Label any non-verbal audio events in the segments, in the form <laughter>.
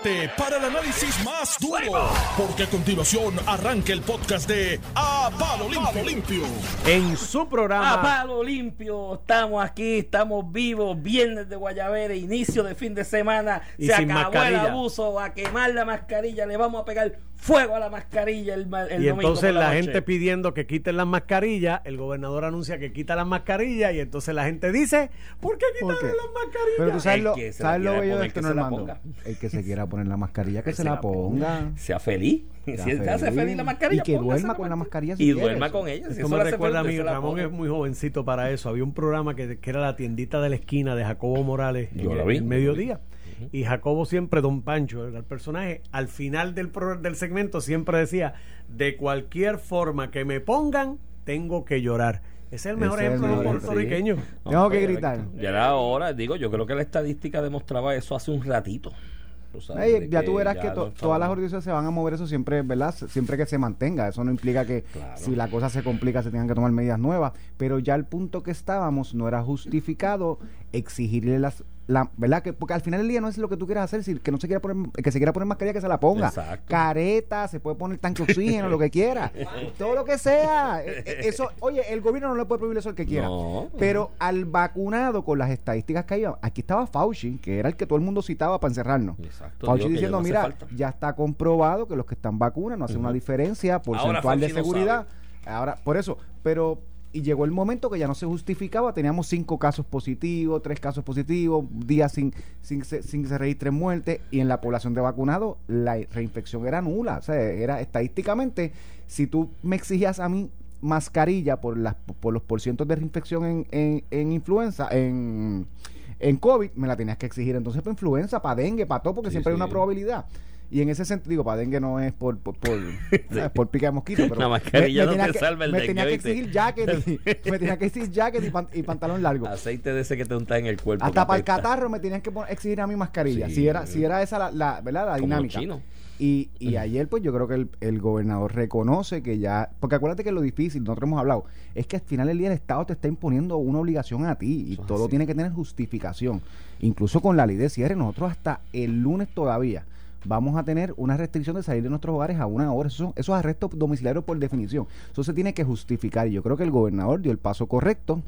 prepárate para el análisis más duro, porque a continuación arranca el podcast de A Palo Limpio. Limpio. En su programa. A palo limpio, estamos aquí, estamos vivos, viernes de Guayabere, inicio de fin de semana, Y se sin acabó mascarilla. el abuso, a quemar la mascarilla, le vamos a pegar fuego a la mascarilla el, Y domingo entonces la, gente pidiendo que quiten las mascarillas, el gobernador anuncia que quita las mascarillas y entonces la gente dice, ¿por qué ¿Por quitarle qué? las mascarillas? Pero tú sabes El lo, sabes lo bello de esto, que se la Normando. ponga. El que se quiera <laughs> poner la mascarilla, que, Que se, se la ponga. Sea feliz. Sea si él te hace feliz la mascarilla, Y que duerma con la mascarilla si Y quiere, duerma eso. con ella. si eso me recuerda a mí, se Ramón es muy jovencito para eso. Había un programa que, que era la tiendita de la esquina de Jacobo Morales Yo en lo el mediodía. Y Jacobo siempre, Don Pancho, era el personaje, al final del, pro- del segmento siempre decía, de cualquier forma que me pongan, tengo que llorar. Ese es el mejor Ese ejemplo de un puertorriqueño. Tengo que gritar. Ya era hora, digo, yo creo que la estadística demostraba eso hace un ratito. Ey, ya tú verás que to- todas las organizaciones se van a mover eso siempre, ¿verdad? Siempre que se mantenga. Eso no implica que Claro. si la cosa se complica se tengan que tomar medidas nuevas. Pero ya el punto que estábamos no era justificado exigirle las... La, ¿Verdad? Que, porque al final del día no es lo que tú quieras hacer, si que no se quiera poner, que se quiera poner mascarilla que se la ponga. Exacto. Careta, se puede poner tanque de oxígeno, lo que quiera. <laughs> Todo lo que sea. Eh, eh, Eso, oye, el gobierno no le puede prohibir eso al que quiera. No. Pero al vacunado con las estadísticas que hay, aquí estaba Fauci, que era el que todo el mundo citaba para encerrarnos. Exacto, Fauci diciendo, no mira, falta". ya está comprobado que los que están vacunas no hacen una diferencia porcentual de no seguridad. Ahora, por eso, pero y llegó el momento que ya no se justificaba, teníamos cinco casos positivos, tres casos positivos, días sin sin, sin que se registren muertes y en la población de vacunados la reinfección era nula, o sea, era estadísticamente si tú me exigías a mí mascarilla por las por los porcientos de reinfección en, en, en influenza en en COVID me la tenías que exigir. Entonces para influenza, para dengue, para todo, porque Sí, siempre hay una probabilidad. Y en ese sentido, digo, para dengue no es por, por, por, <laughs> por pica de mosquito, pero La mascarilla no te que, salva el me dengue, tenía que exigir jacket, y, <laughs> me tenía que exigir jacket y, pan- y pantalón largo. Aceite de ese que te untas en el cuerpo. Hasta para el catarro me tenían que exigir a mi mascarilla. Sí. Si era, si era esa la, la, ¿verdad? la dinámica. Y, y ayer, pues yo creo que el, el gobernador reconoce que ya. Porque acuérdate que lo difícil, nosotros hemos hablado, es que al final del día el Estado te está imponiendo una obligación a ti y Eso todo así. tiene que tener justificación. Incluso con la ley de cierre, nosotros hasta el lunes todavía vamos a tener una restricción de salir de nuestros hogares a una hora. Esos, esos arrestos domiciliarios por definición. Eso se tiene que justificar. Y yo creo que el gobernador dio el paso correcto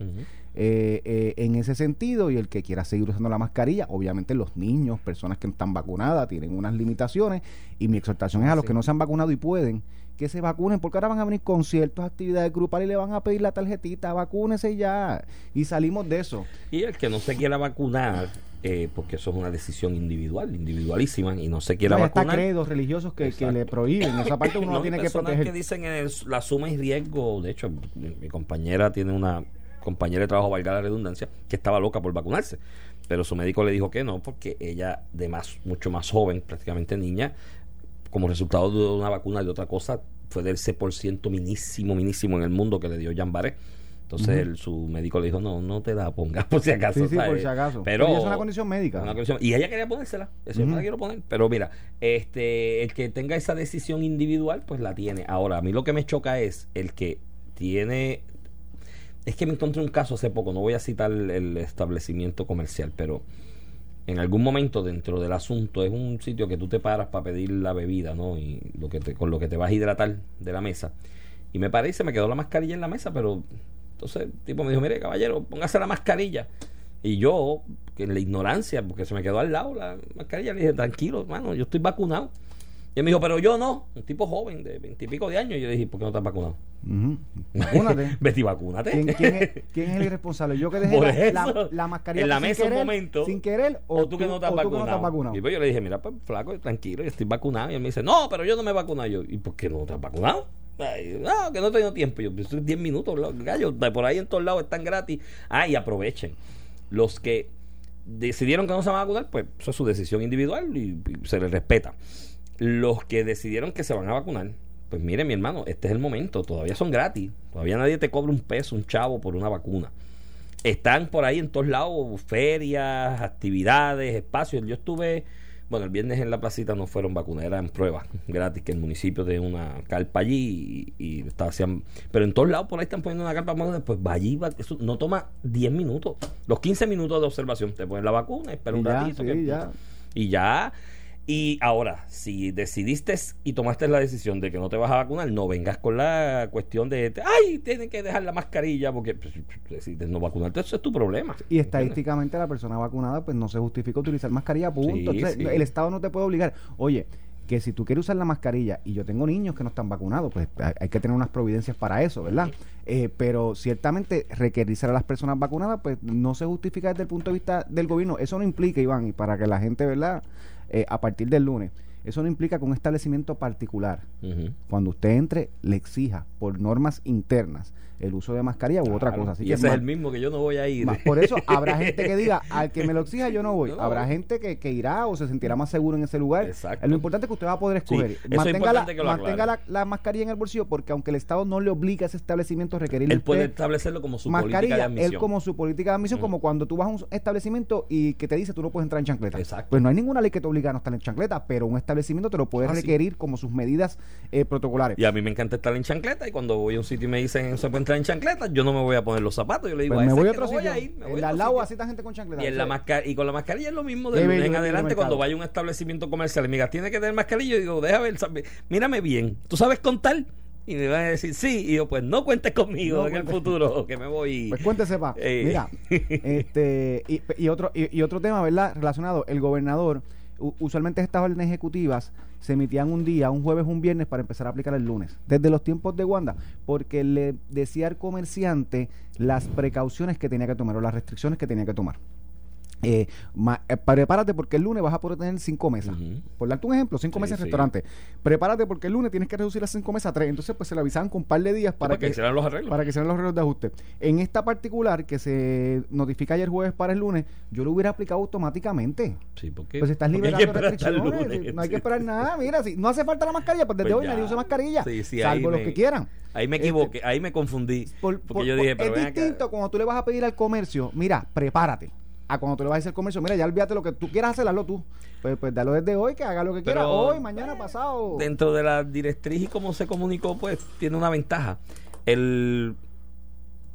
eh, eh, en ese sentido y el que quiera seguir usando la mascarilla, obviamente los niños, personas que están vacunadas, tienen unas limitaciones y mi exhortación es a los que no se han vacunado y pueden que se vacunen porque ahora van a venir conciertos, actividades grupales y le van a pedir la tarjetita, vacúnese ya y salimos de eso. Y el que no se quiera vacunar, eh, porque eso es una decisión individual, individualísima, y no se quiera No, ya está vacunar. credos religiosos que, le prohíben, esa parte uno No, no tiene que proteger. que dicen es la suma y riesgo. De hecho, mi, compañera tiene una compañera de trabajo, valga la redundancia, que estaba loca por vacunarse. Pero su médico le dijo que no, porque ella, de más, mucho más joven, prácticamente niña, como resultado de una vacuna y de otra cosa, fue del C% minísimo, minísimo en el mundo que le dio Jean Barré. Entonces él- su médico le dijo, no, no te la pongas <laughs> por si acaso. Sí, sí, por si acaso. Pero, es una condición médica. una condición- y ella quería ponérsela. Eso yo me la quiero poner. Pero mira, este, el que tenga esa decisión individual, pues la tiene. Ahora, a mí lo que me choca es el que tiene. Es que me encontré un caso hace poco, no voy a citar el, el establecimiento comercial, pero en algún momento dentro del asunto es un sitio que tú te paras para pedir la bebida, ¿no? Y lo que te, con lo que te vas a hidratar de la mesa. Y me parece, me quedó la mascarilla en la mesa, pero entonces el tipo me dijo, mire caballero, póngase la mascarilla. Y yo, que en la ignorancia, porque se me quedó al lado la mascarilla, le dije, tranquilo, hermano, yo estoy vacunado. Y él me dijo, pero yo no, un tipo joven de veintipico de años. Y yo le dije, ¿por qué no estás vacunado? Ujú. <laughs> Vacúnate. ¿Quién, quién es, <laughs> quién es el irresponsable? ¿Yo que dejé la, eso, la- la mascarilla en la mesa un querer, momento, sin querer o, tú que no estás o tú que vacunado. no estás vacunado? Y pues yo le dije, mira, pues flaco, tranquilo, yo estoy vacunado. Y él me dice, no, pero yo no me he vacunado. Y yo, ¿y por qué no estás vacunado? No, que no he tenido tiempo. Yo, pues, 10 minutos, lo- gallo, por ahí en todos lados están gratis. Ah, y aprovechen. Los que decidieron que no se van a vacunar, pues eso es su decisión individual y, y se les respeta. Los que decidieron que se van a vacunar, pues mire, mi hermano, este es el momento. Todavía son gratis. Todavía nadie te cobra un peso, un chavo por una vacuna. Están por ahí en todos lados, ferias, actividades, espacios. Yo estuve, bueno, el viernes en la placita no fueron vacunas, eran pruebas gratis que el municipio de una carpa allí y, y estaba hacían, pero en todos lados por ahí están poniendo una carpa vacuna, pues va allí, va- eso no toma 10 minutos, los 15 minutos de observación, te ponen la vacuna, espera un ya, ratito sí, que- ya. y ya Y ahora, si decidiste y tomaste la decisión de que no te vas a vacunar, no vengas con la cuestión de, ay, tienes que dejar la mascarilla porque pues, decides no vacunarte, eso es tu problema. Y estadísticamente la persona vacunada pues no se justifica utilizar mascarilla, punto. Sí, Entonces, sí. El Estado no te puede obligar. Oye, que si tú quieres usar la mascarilla y yo tengo niños que no están vacunados, pues hay, hay que tener unas providencias para eso, ¿verdad? Eh, pero ciertamente requerirse a las personas vacunadas, pues no se justifica desde el punto de vista del gobierno. Eso no implica, Iván, y para que la gente, ¿verdad? Eh, a partir del lunes, eso no implica que un establecimiento particular, cuando usted entre, le exija por normas internas el uso de mascarilla u otra Claro. cosa. Así y que ese es el mismo que yo no voy a ir. Por eso habrá <laughs> gente que diga, al que me lo exija yo no voy. No habrá gente que, que irá o se sentirá más seguro en ese lugar. Exacto. Lo importante es que usted va a poder escoger. es mantenga la, importante que lo mantenga la, aclare. la mascarilla en el bolsillo porque aunque el Estado no le obliga a ese establecimiento a requerirle Él puede establecerlo como su política de admisión. él como su política de admisión, como cuando tú vas a un establecimiento y que te dice tú no puedes entrar en chancleta. Exacto. Pues no hay ninguna ley que te obliga a no estar en chancleta, pero un establecimiento te lo puede Ah, sí. requerir como sus medidas eh, protocolares. Y a mí me encanta estar en chancleta y cuando voy a un sitio y me dicen puede entrar en chancleta, yo no me voy a poner los zapatos. Yo le digo, Pues a me voy a otro voy a ir, me voy En a la otro LAU sitio. así está gente con chancleta. Y, en la y con la mascarilla es lo mismo de lunes en adelante cuando vaya a un establecimiento comercial. Amiga, tiene que tener mascarilla. Y digo, déjame ver, sabe- mírame bien. ¿Tú sabes contar? Y me van a decir, sí. Y yo, pues no cuentes conmigo No en el futuro, que me voy. Pues cuéntese, pa. Eh. Mira, <laughs> este, y, y otro, y, y otro tema, ¿verdad? Relacionado, el gobernador, usualmente estas órdenes ejecutivas se emitían un día, un jueves, un viernes, para empezar a aplicar el lunes, desde los tiempos de Wanda, porque le decía al comerciante las precauciones que tenía que tomar o las restricciones que tenía que tomar. Eh, ma- eh, prepárate porque el lunes vas a poder tener cinco mesas. Ujú. Por darte un ejemplo, cinco Sí, mesas en sí. restaurante. Prepárate porque el lunes tienes que reducir las cinco mesas a tres. Entonces, pues se le avisaban con un par de días para para que que hicieran los arreglos. para que sean los arreglos de ajuste. En esta particular que se notifica ayer jueves para el lunes, yo lo hubiera aplicado automáticamente. Sí, porque, Pues estás porque liberando restricciones. lunes. no hay que esperar nada. Mira, si no hace falta la mascarilla, pues desde Pues hoy nadie usa mascarilla. Salvo los me- que quieran. Ahí me Este, equivoqué, ahí me confundí. Por- porque por- yo por- dije, pero es acá. distinto cuando tú le vas a pedir al comercio, mira, prepárate. A cuando tú le vas a decir al comercio, mira, ya olvídate lo que tú quieras hacer, hazlo tú. Pues, pues dalo desde hoy, que haga lo que quiera. Pero, Hoy, mañana, pasado. Dentro de la directriz y cómo se comunicó, pues tiene una ventaja. El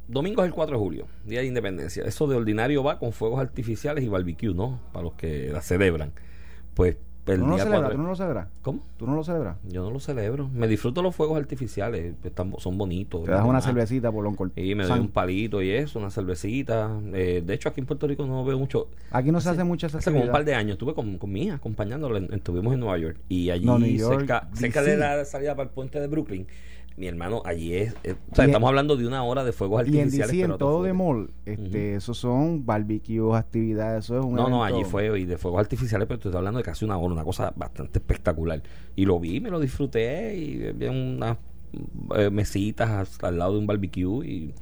domingo es el 4 de julio, Día de Independencia. Eso de ordinario va con fuegos artificiales y barbecue, ¿no? Para los que la celebran. Pues el ¿Tú no lo día celebras? 4 ¿Tú no lo celebras? ¿Cómo? ¿Tú no lo celebras? Yo no lo celebro. Me disfruto los fuegos artificiales. Están, son bonitos. Te das una cervecita por lo Y me doy un palito y eso, una cervecita. Eh, de hecho, aquí en Puerto Rico no veo mucho. Aquí no se hace mucha esa Hace como un par de años estuve con, con mi hija acompañándola. Estuvimos en Nueva York. Y allí, No, New York, cerca, cerca de la salida para el puente de Brooklyn, mi hermano, allí es. eh, o sea, Y estamos hablando de una hora de fuegos Y en artificiales. DC, en todo de mall, este, esos son barbecues, actividades, eso es un No, no, allí fue y de fuegos artificiales, pero estoy hablando de casi una hora, una cosa bastante espectacular. Y lo vi, me lo disfruté y había unas eh, mesitas al lado de un barbecue y,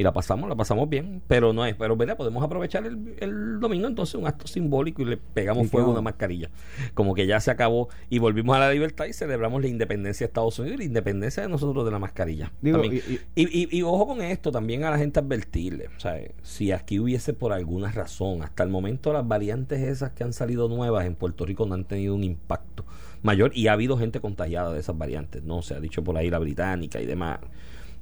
y la pasamos, la pasamos bien. Pero no es, pero ¿verdad? podemos aprovechar el, el domingo entonces un acto simbólico y le pegamos Y fuego a una mascarilla. Como que ya se acabó y volvimos a la libertad y celebramos la independencia de Estados Unidos y la independencia de nosotros de la mascarilla. Digo, y- y- Y, y- y ojo con esto, también a la gente advertirle, o sea, si aquí hubiese por alguna razón, hasta el momento las variantes esas que han salido nuevas en Puerto Rico no han tenido un impacto mayor y ha habido gente contagiada de esas variantes, ¿no? Se ha dicho por ahí la británica y demás,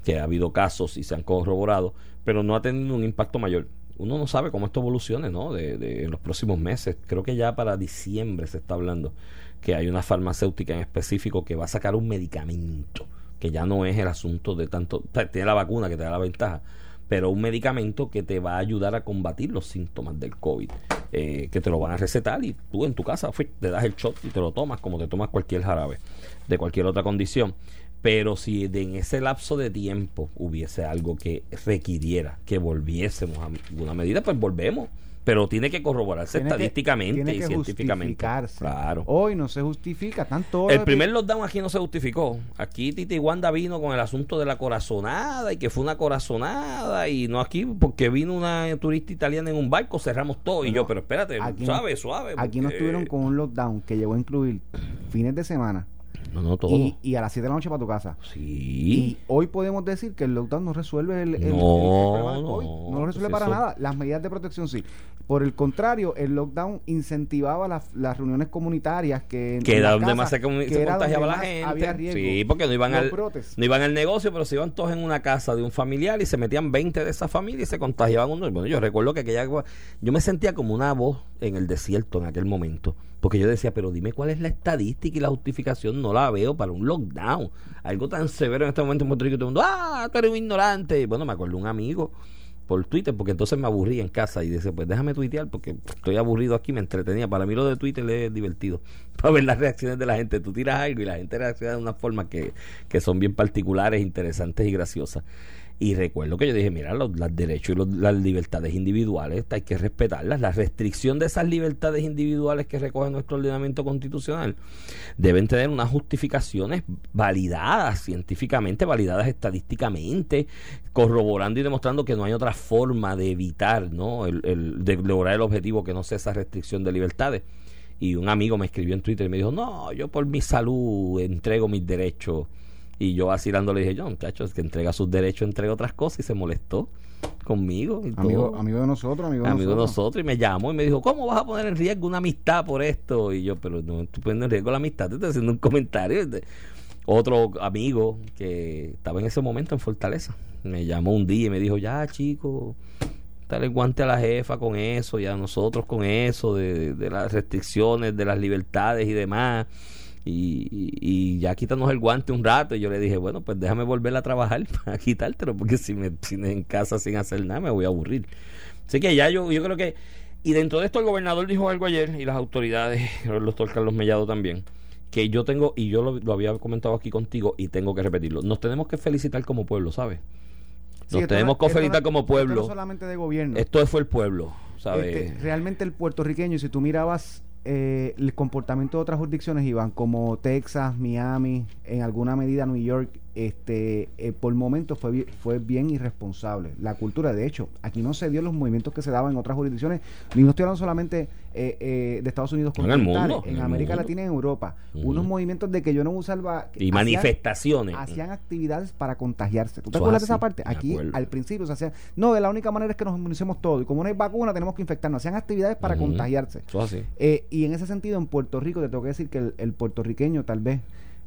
que ha habido casos y se han corroborado, pero no ha tenido un impacto mayor. Uno no sabe cómo esto evolucione, ¿no? De, de- en los próximos meses. Creo que ya para diciembre se está hablando que hay una farmacéutica en específico que va a sacar un medicamento, que ya no es el asunto de tanto, tiene la vacuna que te da la ventaja, pero un medicamento que te va a ayudar a combatir los síntomas del COVID, eh, que te lo van a recetar y tú en tu casa te das el shot y te lo tomas como te tomas cualquier jarabe de cualquier otra condición. Pero si de- en ese lapso de tiempo hubiese algo que requiriera que volviésemos a alguna medida, pues volvemos. Pero tiene que corroborarse tiene que- estadísticamente tiene y que científicamente. justificarse. Claro. Hoy no se justifica tanto. El primer lockdown aquí no se justificó. Aquí Titi Wanda vino con el asunto de la corazonada y que fue una corazonada y no aquí porque vino una turista italiana en un barco, cerramos todo. y yo, pero espérate, aquí no- suave, suave. Aquí nos porque- estuvieron con un lockdown que llegó a incluir fines de semana, No, no, todo. y, y a las 7 de la noche para tu casa. sí. Y hoy podemos decir que el lockdown no resuelve el, el- No, problema del no, COVID. No, lo resuelve pues para eso- nada. Las medidas de protección sí. Por el contrario, el lockdown incentivaba las, las reuniones comunitarias que que era donde más se, que se contagiaba la gente. riesgo. Sí, porque no iban, al, no iban al negocio, pero se iban todos en una casa de un familiar y se metían 20 de esa familia y se contagiaban uno. Bueno, yo recuerdo que aquella, yo me sentía como una voz en el desierto en aquel momento. Porque yo decía, pero dime cuál es la estadística y la justificación. No la veo para un lockdown. Algo tan severo en este momento en Puerto Rico. Todo el mundo, ah, tú eres un ignorante. Bueno, me acuerdo un amigo por Twitter, porque entonces me aburrí en casa y dice, pues déjame tuitear porque estoy aburrido aquí, me entretenía. Para mí lo de Twitter es divertido, <laughs> para ver las reacciones de la gente. Tú tiras algo y la gente reacciona de una forma que, que son bien particulares, interesantes y graciosas. Y recuerdo que yo dije, mira, los, los derechos y los- las libertades individuales hay que respetarlas. La restricción de esas libertades individuales que recoge nuestro ordenamiento constitucional deben tener unas justificaciones validadas científicamente, validadas estadísticamente, corroborando y demostrando que no hay otra forma de evitar, ¿no? El, de lograr el objetivo que no sea esa restricción de libertades. Y un amigo me escribió en Twitter y me dijo, no, yo por mi salud entrego mis derechos. Y yo vacilando le dije, yo, muchachos, que entrega sus derechos, entrega otras cosas y se molestó conmigo. Y Amigo, todo. amigo de nosotros, amigo de amigo nosotros. nosotros y me llamó y me dijo, ¿cómo vas a poner en riesgo una amistad por esto? Y yo, pero no estoy poniendo en riesgo la amistad, te estoy haciendo un comentario. Otro amigo que estaba en ese momento en Fortaleza me llamó un día y me dijo, ya chico, dale el guante a la jefa con eso y a nosotros con eso, de, de las restricciones, de las libertades y demás. Y, y- y ya quítanos el guante un rato. Y yo le dije, bueno, pues déjame volver a trabajar <laughs> para quitártelo, porque si me tienes en casa sin hacer nada, me voy a aburrir. Así que ya yo, yo creo que. Y dentro de esto, el gobernador dijo algo ayer, y las autoridades, el doctor Carlos Mellado también, que yo tengo, y yo lo, lo había comentado aquí contigo, y tengo que repetirlo. Nos tenemos que felicitar como pueblo, ¿sabes? Nos tenemos no- que no- felicitar como esto no pueblo. es solamente de gobierno. Esto fue el pueblo, ¿sabes? Este, realmente el puertorriqueño, si tú mirabas eh, el comportamiento de otras jurisdicciones, Iván, como Texas, Miami, en alguna medida New York, este, eh, por momentos fue, fue bien irresponsable. La cultura, de hecho, aquí no se dio los movimientos que se daban en otras jurisdicciones, ni no estoy hablando solamente eh, eh, de Estados Unidos En el continentales, mundo, en, en América mundo. Latina y en Europa. Unos movimientos de que yo no usaba... y hacían- manifestaciones. hacían actividades para contagiarse. ¿Tú te Eso acuerdas de esa parte? Aquí, al principio, se hacían. No, de la única manera es que nos inmunicemos todos. Y como no hay vacuna, tenemos que infectarnos. Hacían actividades para contagiarse. Eso es así. Eh, y en ese sentido, en Puerto Rico, te tengo que decir que el, el puertorriqueño, tal vez,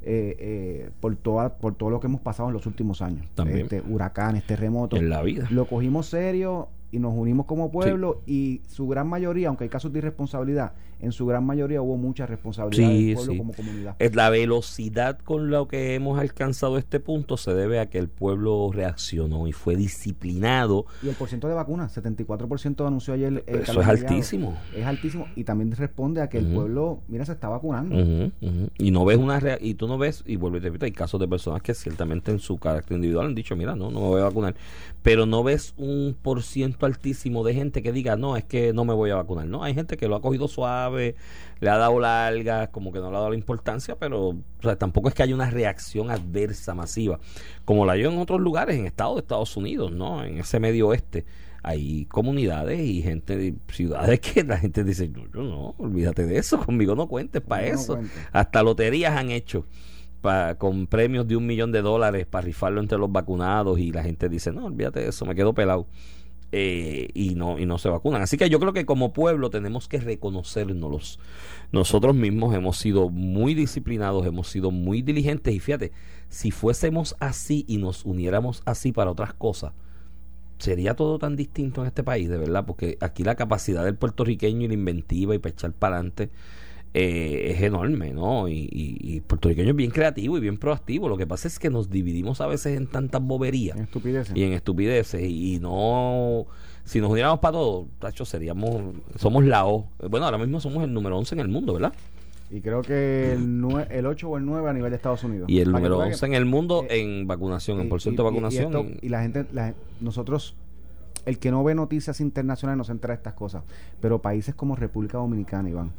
eh, eh, por, toda, por todo lo que hemos pasado en los últimos años, También. este, huracanes, terremotos, En la vida. lo cogimos serio y nos unimos como pueblo y su gran mayoría, aunque hay casos de irresponsabilidad, en su gran mayoría hubo mucha responsabilidad Sí, del pueblo sí. como comunidad. Es la velocidad con la que hemos alcanzado este punto se debe a que el pueblo reaccionó y fue disciplinado. Y el porcentaje de vacunas, 74% anunció ayer. eh, Eso es altísimo. Es altísimo y también responde a que el pueblo, mira, se está vacunando. Y no ves una rea- y tú no ves, y vuelvo y te repito, hay casos de personas que ciertamente en su carácter individual han dicho, mira, no, no me voy a vacunar. Pero no ves un por ciento altísimo de gente que diga, no, es que no me voy a vacunar. No, hay gente que lo ha cogido suave, le ha dado largas, como que no le ha dado la importancia, pero o sea, tampoco es que haya una reacción adversa masiva, como la hay en otros lugares, en Estados de Estados Unidos, ¿no? En ese medio oeste. Hay comunidades y gente, ciudades que la gente dice, yo, yo no, olvídate de eso, conmigo no cuentes para no eso. Hasta loterías han hecho pa- con premios de un millón de dólares para rifarlo entre los vacunados y la gente dice, no, olvídate de eso, me quedo pelado. Eh, y no y no se vacunan. Así que yo creo que como pueblo tenemos que reconocernos. Nosotros mismos hemos sido muy disciplinados, hemos sido muy diligentes y fíjate, si fuésemos así y nos uniéramos así para otras cosas, sería todo tan distinto en este país, de verdad, porque aquí la capacidad del puertorriqueño y la inventiva y para echar para adelante eh, es enorme, ¿no? Y, y, y el puertorriqueño es bien creativo y bien proactivo. Lo que pasa es que nos dividimos a veces en tantas boberías En estupideces. y en estupideces y, y no si nos uniéramos para todo tacho seríamos somos la O bueno ahora mismo somos el número 11 en el mundo ¿verdad? Y creo que el, el 8 o el 9 a nivel de Estados Unidos. y el número tú veas 11 en el mundo eh, en vacunación en por ciento de vacunación Y, esto- y la gente, la nosotros, el que no ve noticias internacionales no se entera de estas cosas. Pero países como República Dominicana, Iván,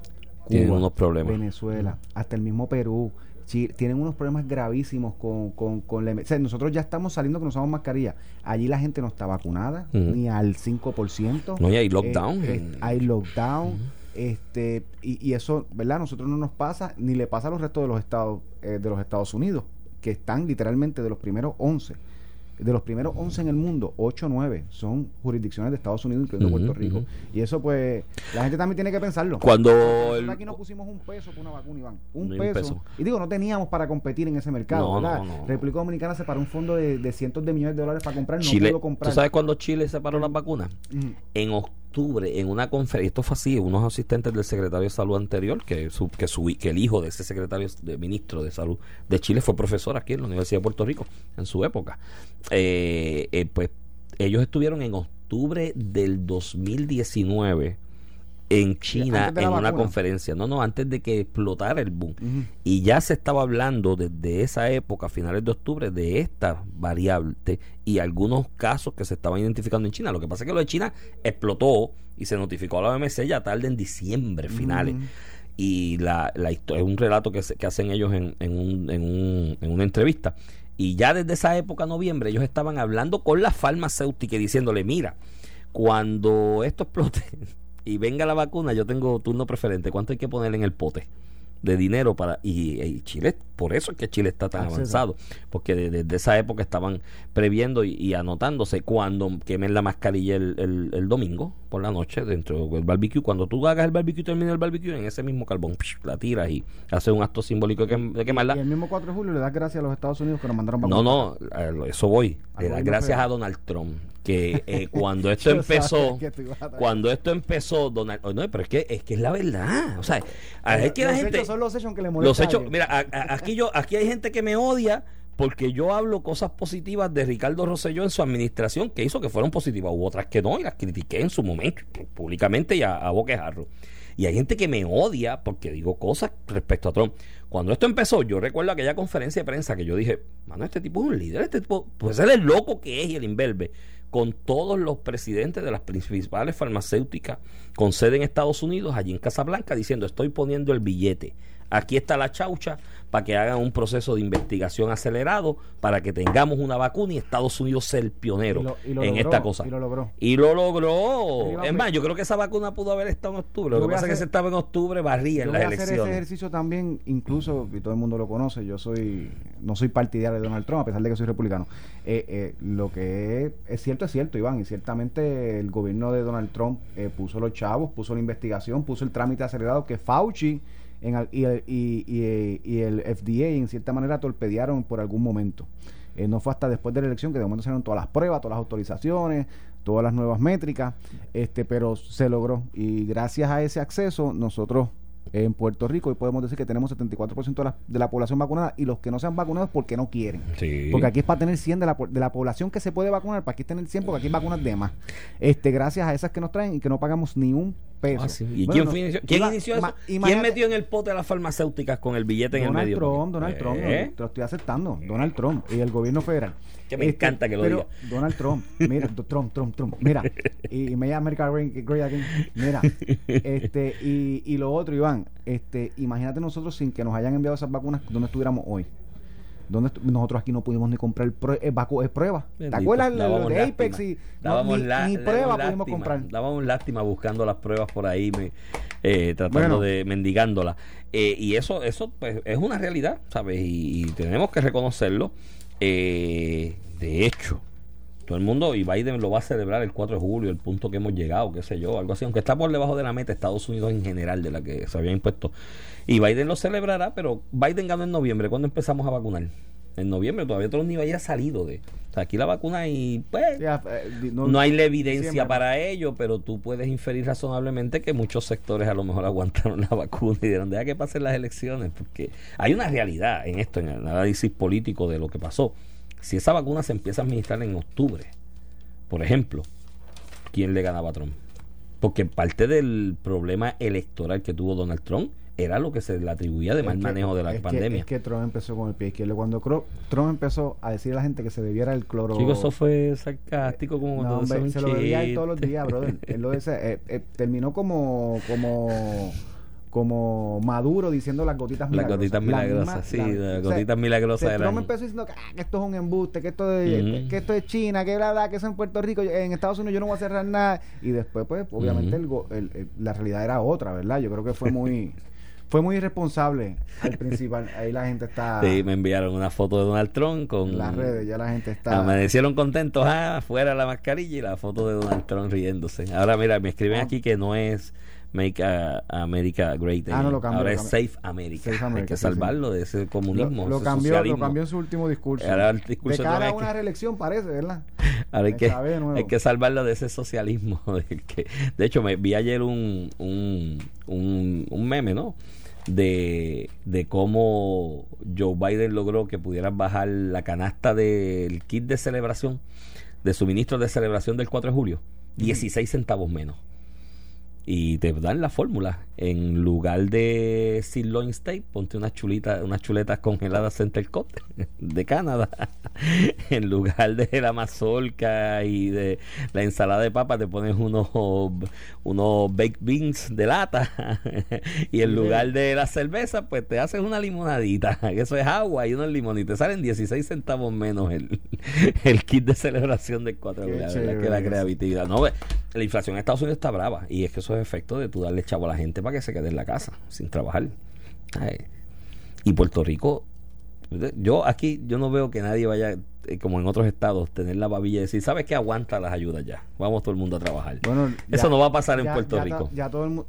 Tienen unos problemas. Venezuela, hasta el mismo Perú, Chi- tienen unos problemas gravísimos con, con, con la... o sea, nosotros ya estamos saliendo que no usamos mascarilla. Allí la gente no está vacunada, ni al 5%. No, y hay lockdown Eh, eh, hay lockdown. Este, y, y eso, ¿verdad? A nosotros no nos pasa, ni le pasa a los restos de los estados, eh, de los Estados Unidos, que están literalmente de los primeros 11. De los primeros 11 en el mundo, 8 o 9 son jurisdicciones de Estados Unidos, incluyendo Puerto Rico. Y eso, pues, la gente también tiene que pensarlo. Cuando el- aquí no pusimos un peso por una vacuna, Iván. Un, peso. Y digo, no teníamos para competir en ese mercado, No, ¿verdad? no, no. República Dominicana separó un fondo de, de cientos de millones de dólares para comprar, no Chile, pudo comprar. ¿tú sabes cuándo Chile separó las vacunas? En octubre, en una conferencia, esto fue así, unos asistentes del secretario de salud anterior, que su, que su que el hijo de ese secretario de ministro de salud de Chile fue profesor aquí en la Universidad de Puerto Rico en su época. Eh, eh, pues ellos estuvieron en octubre del 2019 en China en una vacuna. conferencia. No, no, antes de que explotara el boom. Y ya se estaba hablando desde esa época, a finales de octubre, de esta variable y algunos casos que se estaban identificando en China. Lo que pasa es que lo de China explotó y se notificó a la OMS ya tarde en diciembre, finales. Y la, la histo- es un relato que, se- que hacen ellos en, en, un- en, un- en una entrevista. Y ya desde esa época, noviembre, ellos estaban hablando con la farmacéutica y diciéndole, mira, cuando esto explote y venga la vacuna, yo tengo turno preferente. ¿Cuánto hay que poner en el pote? De dinero para y, y Chile por eso es que Chile está tan Ah, sí, avanzado porque de- desde esa época estaban previendo y, y anotándose cuando quemen la mascarilla el, el- el domingo por la noche dentro del barbecue cuando tú hagas el barbecue y termines el barbecue en ese mismo carbón psh, la tiras y haces un acto simbólico de, quem- de quemarla Y el mismo 4 de julio le das gracias a los Estados Unidos que nos mandaron no, vacunas. no, lo- eso voy. Le das gracias a Donald Trump. Que eh, <laughs> cuando esto empezó, cuando esto empezó, Donald, oh, no, pero es que es que es la verdad. O sea, a- es que la gente, son los hechos que le molestan los hechos, mira, a- a- aquí yo, aquí hay gente que me odia porque yo hablo cosas positivas de Ricardo Rosselló en su administración que hizo que fueron positivas, hubo otras que no y las critiqué en su momento públicamente y a, a boquejarro. Y hay gente que me odia porque digo cosas respecto a Trump. Cuando esto empezó, yo recuerdo aquella conferencia de prensa que yo dije, mano, este tipo es un líder, este tipo, pues él es el loco que es y el imberbe, con todos los presidentes de las principales farmacéuticas con sede en Estados Unidos, allí en Casablanca, diciendo, estoy poniendo el billete. Aquí está la chaucha para que hagan un proceso de investigación acelerado para que tengamos una vacuna y Estados Unidos sea el pionero Y lo- y lo en logró, esta cosa. y lo logró. Y lo logró. Es más, yo creo que esa vacuna pudo haber estado en octubre. Lo que pasa es que se estaba en octubre, barría en las a hacer ese elecciones. ejercicio también, incluso, y todo el mundo lo conoce, yo soy, no soy partidario de Donald Trump, a pesar de que soy republicano. Eh, eh, lo que es, es cierto, es cierto, Iván, y ciertamente el gobierno de Donald Trump eh, puso los chavos, puso la investigación, puso el trámite acelerado que Fauci en, y, el- y, y- y el FDA en cierta manera torpedearon por algún momento. Eh, no fue hasta después de la elección que de momento salieron todas las pruebas, todas las autorizaciones, todas las nuevas métricas, este, pero se logró. Y gracias a ese acceso, nosotros en Puerto Rico hoy podemos decir que tenemos 74% de la, de la población vacunada y los que no se han vacunado es porque no quieren. Sí. Porque aquí es para tener 100 de la, de la población que se puede vacunar, para aquí tener 100 porque aquí hay vacunas de más. Este, gracias a esas que nos traen y que no pagamos ni un Ah, sí. ¿Y Bueno, quién, no- inició, quién iba- inició eso? ¿Quién metió en el pote a las farmacéuticas con el billete en Donald el medio? Trump, Donald Trump, Eh, te lo estoy aceptando. Donald Trump y el gobierno federal. Este, Que me encanta que lo pero diga. Donald Trump, mira, <laughs> Trump, Trump, Trump, mira, y, y me llama America Great, Again, mira, este, y, y lo otro, Iván, este, imagínate nosotros sin que nos hayan enviado esas vacunas, ¿dónde estuviéramos hoy? ¿Dónde nosotros aquí no pudimos ni comprar prue- eh, eh, pruebas. ¿Te acuerdas lo de Apex? Y, no, ni, la- ni dábamos prueba pudimos comprar. Dábamos lástima buscando las pruebas por ahí, me- eh, tratando Bueno. de mendigándolas. Eh, y eso, eso pues, es una realidad, ¿sabes? Y, y tenemos que reconocerlo. Eh, de hecho, todo el mundo, y Biden lo va a celebrar el 4 de julio, el punto que hemos llegado, qué sé yo, algo así, aunque está por debajo de la meta Estados Unidos en general de la que se había impuesto. Y Biden lo celebrará, pero Biden ganó en noviembre, cuando empezamos a vacunar? En noviembre todavía todos ni había salido de... O sea, aquí la vacuna y pues... Eh, No, hay la evidencia Siempre. para ello, pero tú puedes inferir razonablemente que muchos sectores a lo mejor <laughs> aguantaron la vacuna y dijeron, deja que pasen las elecciones, porque hay una realidad en esto, en el análisis político de lo que pasó. Si esa vacuna se empieza a administrar en octubre, por ejemplo, ¿quién le ganaba a Trump? Porque parte del problema electoral que tuvo Donald Trump era lo que se le atribuía de mal Es que- manejo de la es que- pandemia. es que Trump empezó con el pie izquierdo. Cuando Trump empezó a decir a la gente que se bebiera el cloro. Chicos, eso fue sarcástico como No, hombre, se lo bebía él todos los días, brother. <laughs> Él lo decía, eh, eh, terminó como, como, como Maduro diciendo las gotitas Las milagrosas. gotitas La milagrosas, misma- sí, la- las o sea, gotitas milagrosas Trump empezó diciendo que, ah, que esto es un embuste, que esto es, Ujú. que esto es China, que bla, bla, que eso en Puerto Rico, en Estados Unidos yo no voy a cerrar nada. Y después, pues, obviamente el- el- la realidad era otra, ¿verdad? Yo creo que fue muy... <laughs> Fue muy irresponsable al principal. <laughs> Ahí la gente está... Sí, me enviaron una foto de Donald Trump con... las redes, ya la gente está... Amanecieron contentos, ah, fuera la mascarilla y la foto de Donald Trump riéndose. Ahora mira, me escriben Ah. aquí que no es Make America Great Ah, no, lo cambió, Ahora lo es. Safe America. Safe America, Hay que sí, salvarlo de ese comunismo, lo ese cambió, lo cambió en su último discurso. Ahora el discurso de cara a una que- reelección parece, ¿verdad? <laughs> Ahora hay que, hay que salvarlo de ese socialismo. <laughs> De, que, de hecho, me vi ayer un, un, un, un meme, ¿no? De, de cómo Joe Biden logró que pudieran bajar la canasta del kit de celebración, de suministro de celebración del 4 de julio, 16 centavos menos. Y te dan la fórmula. En lugar de sirloin steak, ponte unas chulitas, unas chuletas congeladas center cut <laughs> de Canadá. <laughs> en lugar de la mazorca y de la ensalada de papa, te pones unos, unos baked beans de lata. <laughs> y en lugar de la cerveza, pues te haces una limonadita. que Eso es agua y unos te salen 16 centavos menos el, el kit de celebración del 4 de. La la creatividad. No, la inflación en Estados Unidos está brava. Y es que eso es efecto de tú darle chavo a la gente para que se quede en la casa sin trabajar. Ay. Y Puerto Rico, yo aquí, yo no veo que nadie vaya, eh, como en otros estados, tener la babilla y decir, ¿sabes qué? Aguanta las ayudas ya. Vamos todo el mundo a trabajar. Bueno, Eso no va a pasar en Puerto ya Rico. ta- Ya todo el mundo.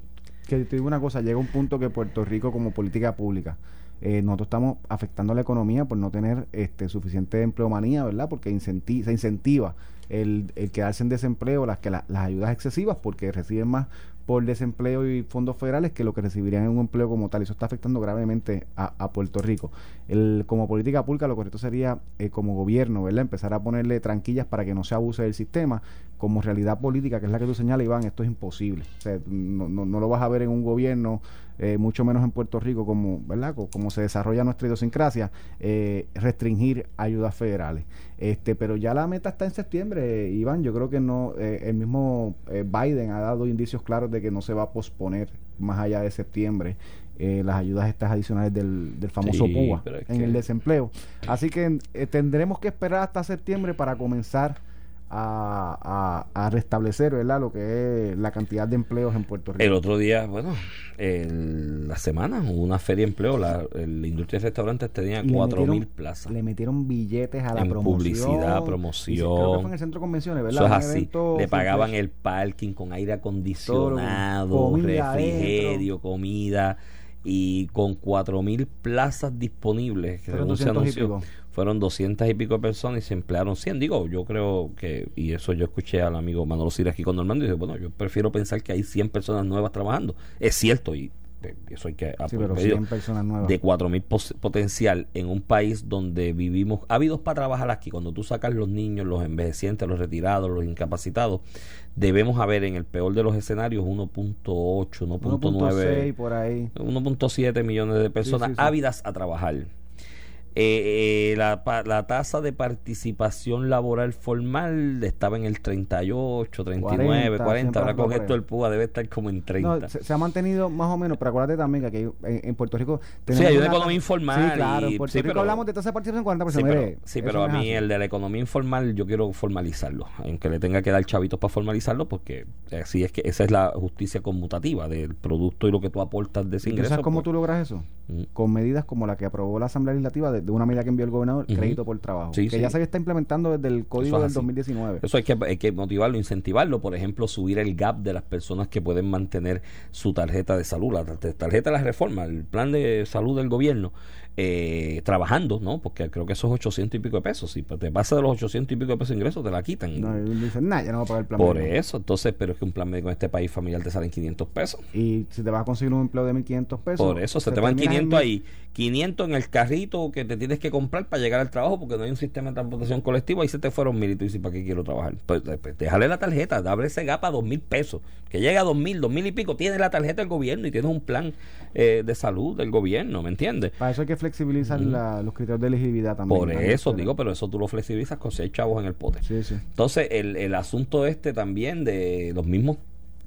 Que te digo una cosa, llega un punto que Puerto Rico, como política pública, eh, nosotros estamos afectando la economía por no tener este suficiente empleomanía, ¿verdad? Porque incenti- se incentiva el, el quedarse en desempleo, las que la- las ayudas excesivas, porque reciben más por desempleo y fondos federales que lo que recibirían en un empleo como tal. Eso está afectando gravemente a, a Puerto Rico. El, como política pública, lo correcto sería, eh, como gobierno, ¿verdad? Empezar a ponerle tranquillas para que no se abuse del sistema. Como realidad política, que es la que tú señalas, Iván, esto es imposible. O sea, no, no, no lo vas a ver en un gobierno, eh, mucho menos en Puerto Rico, como, ¿verdad? Co- Como se desarrolla nuestra idiosincrasia, eh, restringir ayudas federales. Este, pero ya la meta está en septiembre, eh, Iván. Yo creo que no, eh, el mismo Biden ha dado indicios claros de que no se va a posponer más allá de septiembre eh, las ayudas estas adicionales del, del famoso Sí, PUA en que- el desempleo. Así que eh, tendremos que esperar hasta septiembre para comenzar a, a- a restablecer ¿verdad? lo que es la cantidad de empleos en Puerto Rico. El otro día, bueno, el- la semana hubo una feria de empleo. La, la industria de restaurantes tenía Y le cuatro metieron- mil plazas. Le metieron billetes a la En promoción. publicidad, Y promoción. sí, creo que fue en el centro de convenciones, ¿verdad? Eso es así. Le pagaban el parking con aire acondicionado, comida refrigerio, comida y con cuatro mil plazas disponibles que Fueron según se 200 y anunció, pico. fueron 200 y pico de personas y se emplearon 100 digo yo creo que y eso yo escuché al amigo Manolo Sira aquí con Normando y dice bueno yo prefiero pensar que hay 100 personas nuevas trabajando es cierto y eh, eso hay que Sí, pero apoyar. 100 personas nuevas. de 4.000 pos- potencial en un país donde vivimos ávidos para trabajar aquí, cuando tú sacas los niños, los envejecientes, los retirados, los incapacitados, debemos haber en el peor de los escenarios 1.8, 1.6 1.9, por ahí. 1.7 millones de personas Sí, sí, sí. ávidas a trabajar. Eh, eh, la, la tasa de participación laboral formal estaba en el 38, 39, 40, 40, ahora con esto el PUA debe estar como en 30. No, se, se ha mantenido más o menos, pero acuérdate también que aquí en, en Puerto Rico Sí, hay una economía informal Sí, claro, en Puerto sí, Rico pero- hablamos de tasa de participación 40%. Sí, pero, mire, sí, pero a mí así. el de la economía informal yo quiero formalizarlo, aunque le tenga que dar chavitos para formalizarlo, porque así es que esa es la justicia conmutativa del producto y lo que tú aportas de ese ¿Y tú ingreso. sabes cómo pues, tú logras eso? Mm. Con medidas como la que aprobó la Asamblea Legislativa de, de una medida que envió el gobernador, Ujú. crédito por trabajo, Sí, que sí. ya se está implementando desde el código es del así. 2019. Eso hay que, hay que motivarlo, incentivarlo. Por ejemplo, subir el gap de las personas que pueden mantener su tarjeta de salud, la tar- tarjeta de la reforma, el plan de salud del gobierno, eh, trabajando, ¿no? Porque creo que esos 800 y pico de pesos, si te pasa de los 800 y pico de pesos de ingresos, te la quitan. No, dicen, nah, ya no voy a pagar el plan Por médico". eso, entonces, pero es que un plan médico en este país familiar te salen 500 pesos. Y si te vas a conseguir un empleo de 1.500 pesos. Por eso se te van terminas en 500 mil- ahí, 500 en el carrito que te tienes que comprar para llegar al trabajo porque no hay un sistema de transportación colectiva, ahí se te fueron mil y tú dices, ¿para qué quiero trabajar? Pues, eh, pues, déjale la tarjeta, abre ese gap a dos mil pesos, que llega a dos mil, dos mil y pico, tienes la tarjeta del gobierno y tienes un plan eh, de salud del gobierno, ¿me entiendes? Para eso hay que flexibilizar la- los criterios de elegibilidad también. Por eso pero- digo, pero eso tú lo flexibilizas con seis chavos en el pote. Sí, sí. Entonces, el, el asunto este también de los mismos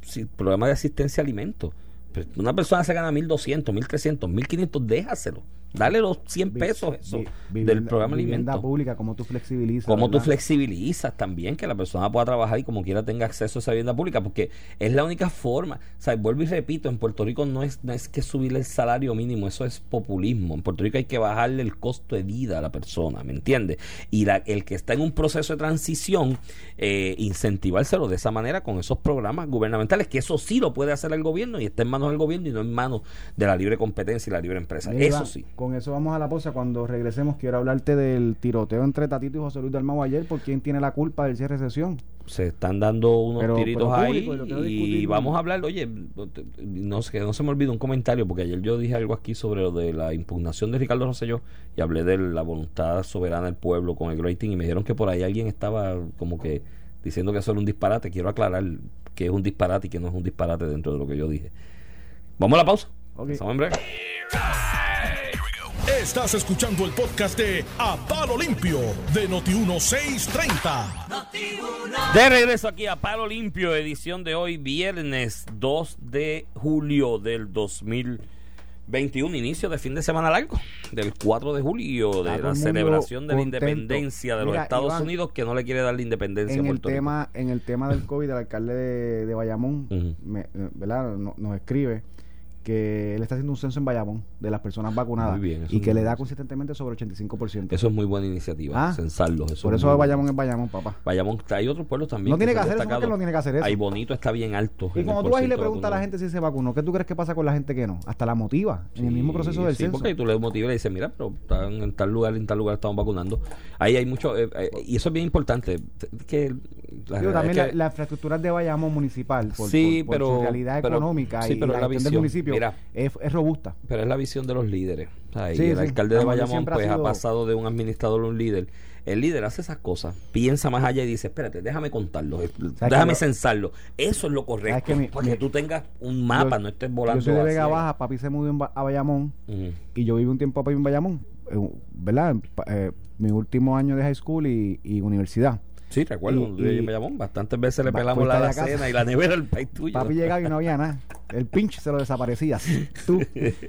si- programas de asistencia a alimentos. Pues, una persona se gana 1.200, 1.300, 1.500, déjaselo. Dale los 100 Vi- pesos eso, del programa vivienda alimento. pública, como tú flexibilizas. Cómo tú ¿verdad? flexibilizas también que la persona pueda trabajar y como quiera tenga acceso a esa vivienda pública, porque es la única forma. O sea, vuelvo y repito, en Puerto Rico no es, no es que subirle el salario mínimo, eso es populismo. En Puerto Rico hay que bajarle el costo de vida a la persona, ¿me entiendes? Y la- el que está en un proceso de transición, eh, incentivárselo de esa manera con esos programas gubernamentales, que eso sí lo puede hacer el gobierno y está en manos del gobierno y no en manos de la libre competencia y la libre empresa. Eso sí. Con eso vamos a la pausa. Cuando regresemos, quiero hablarte del tiroteo entre Tatito y José Luis Dalmau ayer. ¿Por quién tiene la culpa del cierre de sesión? se están dando unos Pero- tiritos pero ahí público, y vamos ¿no? a hablar, oye, no sé, que no se me olvide un comentario porque ayer yo dije algo aquí sobre lo de la impugnación de Ricardo Rosselló y hablé de la voluntad soberana del pueblo con el rating y me dijeron que por ahí alguien estaba como que diciendo que eso era un disparate, quiero aclarar que es un disparate y que no es un disparate dentro de lo que yo dije. Vamos a la pausa. Estamos en breve. Estás escuchando el podcast de A Palo Limpio de Noti1630. De regreso aquí a Palo Limpio, edición de hoy, viernes 2 de julio del 2021, inicio de fin de semana largo, del 4 de julio, de el la celebración de la contento. independencia de los Mira, Estados Iván, Unidos, que no le quiere dar la independencia a En el, Puerto Rico. tema, en el tema del COVID, el alcalde de, de Bayamón Ujú. me- eh, ¿verdad? No- nos escribe que él está haciendo un censo en Bayamón de las personas vacunadas Muy bien, y es que le da consistentemente sobre 85%. Eso es muy buena iniciativa, Ah, censarlos. eso Por es eso muy Bayamón es Bayamón, papá. Bayamón, hay otros pueblos también. No tiene que hacer eso, ¿por qué destacado. no tiene que hacer eso? Ahí Bonito está bien alto. Y cuando tú vas y le preguntas a la gente si se vacunó, ¿qué tú crees que pasa con la gente que no? Hasta la motiva en el mismo proceso del sí, censo. porque tú le motivas y le dices, mira, pero están en tal lugar, en tal lugar estamos vacunando. Ahí hay mucho, eh, eh, y eso es bien importante. Que la también es la, que- la infraestructura de Bayamón municipal, por, Sí, por- por pero- su realidad pero- económica sí, y pero la, la gestión del visión, municipio, mira. es, es robusta. Pero es la visión de los líderes. Sí, el sí. alcalde de Bayamón ha pues ha sido- pasado de un administrador a un líder. El líder hace esas cosas, piensa más allá y dice, espérate, déjame contarlo, eh, déjame lo- censarlo. Eso es lo correcto. que mi- para mi- que tú tengas un mapa, Yo- no estés volando. Yo soy de Vega. Baja, papi se mudó a Bayamón Ujú. y yo viví un tiempo papi en Bayamón, eh, ¿verdad? Eh, mi último año de high school y, y universidad. Sí, recuerdo, Y- y- en Bayamón, bastantes veces le pelamos la la cena y la nevera al país tuyo. Papi llegaba y no había nada. El pinche se lo desaparecía. Tú.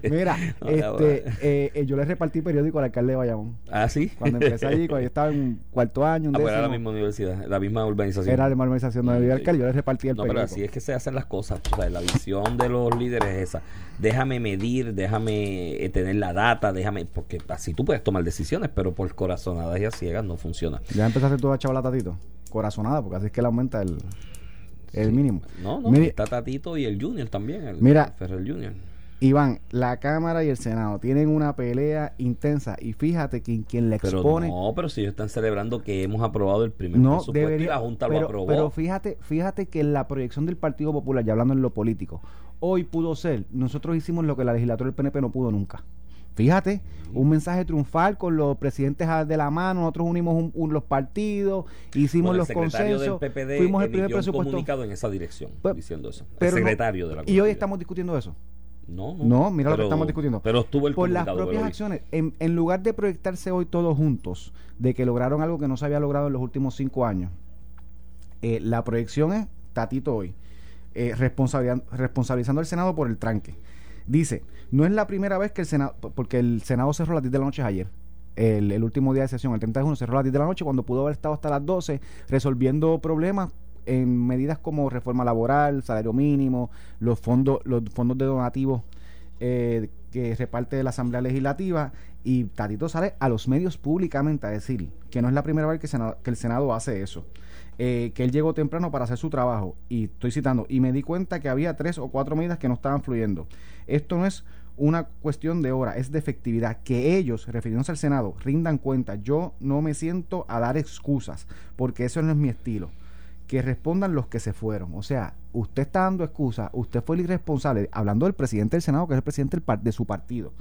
Mira, <laughs> No, este, eh, eh, yo le repartí periódico al alcalde de Bayamón. Ah, sí. Cuando empecé allí, cuando yo estaba en cuarto año, un Ah, pues era la misma universidad, la misma urbanización. era la urbanización donde vivía el alcalde, yo le repartí el No, pero periódico. así es que se hacen las cosas. O sea, la visión de los líderes es esa. Déjame medir, déjame eh, tener la data, déjame. Porque así tú puedes tomar decisiones, pero por corazonadas y a ciegas no funciona. Ya empezaste tú a chaval tatito. Corazonada, porque así es que le aumenta el, el mínimo. No, no. Está Tatito y el Junior también. El, Mira. el Ferrer Junior. Iván, la Cámara y el Senado tienen una pelea intensa y fíjate que quien le Pero expone. no, pero si ellos están celebrando que hemos aprobado el primer No, presupuesto debería, y la Junta pero, lo aprobó. pero fíjate, fíjate que la proyección del Partido Popular, ya hablando en lo político, hoy pudo ser, nosotros hicimos lo que la legislatura del PNP no pudo nunca. Fíjate, un mensaje triunfal con los presidentes de la mano, nosotros unimos un- un- los partidos, hicimos Bueno, los consensos, del PPD fuimos el primer presupuesto. comunicado en esa dirección, diciendo eso. pero el no- secretario de la y hoy estamos discutiendo eso. No, No, mira lo que estamos discutiendo. Pero estuvo el por las propias acciones, en, en lugar de proyectarse hoy todos juntos, de que lograron algo que no se había logrado en los últimos cinco años, eh, la proyección es Tatito hoy, eh, responsabilizando al Senado por el tranque. Dice, no es la primera vez que el Senado, porque el Senado cerró las 10 de la noche ayer. El, último día de sesión, el 30 de junio, cerró las 10 de la noche cuando pudo haber estado hasta las 12 resolviendo problemas en medidas como reforma laboral, salario mínimo, los fondos, los fondos de donativos eh, que reparte la Asamblea Legislativa y Tatito sale a los medios públicamente a decir que no es la primera vez que, Senado- que el Senado hace eso. Eh, que él llegó temprano para hacer su trabajo y estoy citando y me di cuenta que había tres o cuatro medidas que no estaban fluyendo esto no es una cuestión de hora es de efectividad que ellos refiriéndose al Senado rindan cuenta yo no me siento a dar excusas porque eso no es mi estilo que respondan los que se fueron. O sea, usted está dando excusas, usted fue el irresponsable, hablando del presidente del Senado, que es el presidente de su partido.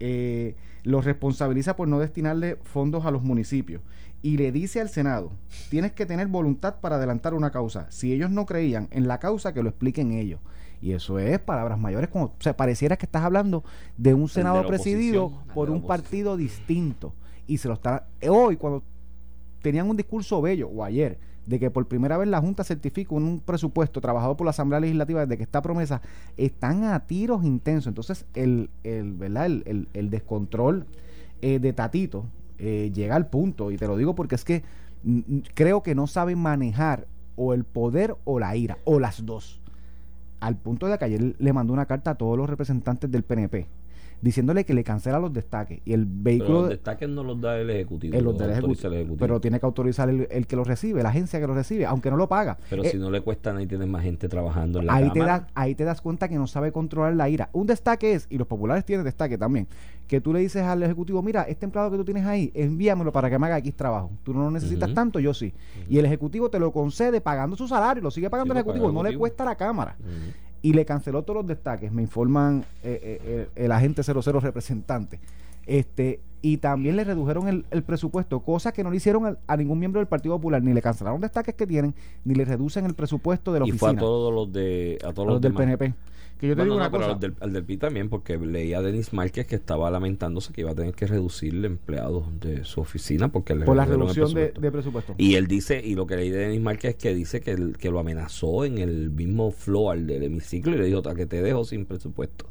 Eh, lo responsabiliza por no destinarle fondos a los municipios y le dice al Senado, tienes que tener voluntad para adelantar una causa. Si ellos no creían en la causa, que lo expliquen ellos. Y eso es palabras mayores, como o sea, pareciera que estás hablando de un Senado presidido el por un partido distinto. Y se lo está... Hoy, cuando tenían un discurso bello, o ayer, de que por primera vez la Junta certifica un presupuesto trabajado por la Asamblea Legislativa desde que está promesa, están a tiros intensos. Entonces, el, el, ¿verdad? el, el, el descontrol eh, de Tatito eh, llega al punto, y te lo digo porque es que creo que no saben manejar o el poder o la ira, o las dos. Al punto de que ayer le mandó una carta a todos los representantes del PNP diciéndole que le cancela los destaques y el Pero vehículo los destaques no los da el Ejecutivo. el los del el Ejecutivo. pero tiene que autorizar el, el que lo recibe, la agencia que lo recibe, aunque no lo paga. Pero Eh, si no le cuesta nada y tienes más gente trabajando en la ahí te, das, ahí te das cuenta que no sabe controlar la ira. Un destaque es, y los populares tienen destaque también, que tú le dices al ejecutivo, mira, este empleado que tú tienes ahí, envíamelo para que me haga X trabajo. Tú no lo necesitas tanto, yo sí. Y el ejecutivo te lo concede pagando su salario, lo sigue pagando Sí, el paga ejecutivo, el no le cuesta a la Cámara. Y le canceló todos los destaques, me informan eh, eh, eh, el agente 00 representante. Este, y también le redujeron el, el presupuesto, cosa que no le hicieron al- a, ningún miembro del Partido Popular, ni le cancelaron destaques que tienen, ni le reducen el presupuesto de la Y fue oficina. a todos los de a todos a los, los del. PNP. Que yo te Bueno, digo no, una pero cosa. al del, al del PI también, porque leía a Denis Márquez que estaba lamentándose que iba a tener que reducirle empleados de su oficina porque le por la reducción de, presupuesto. de presupuesto. Y él dice, y lo que leí de Denis Márquez es que dice que, el- que lo amenazó en el mismo floor del hemiciclo y le dijo "A que te dejo sin presupuesto.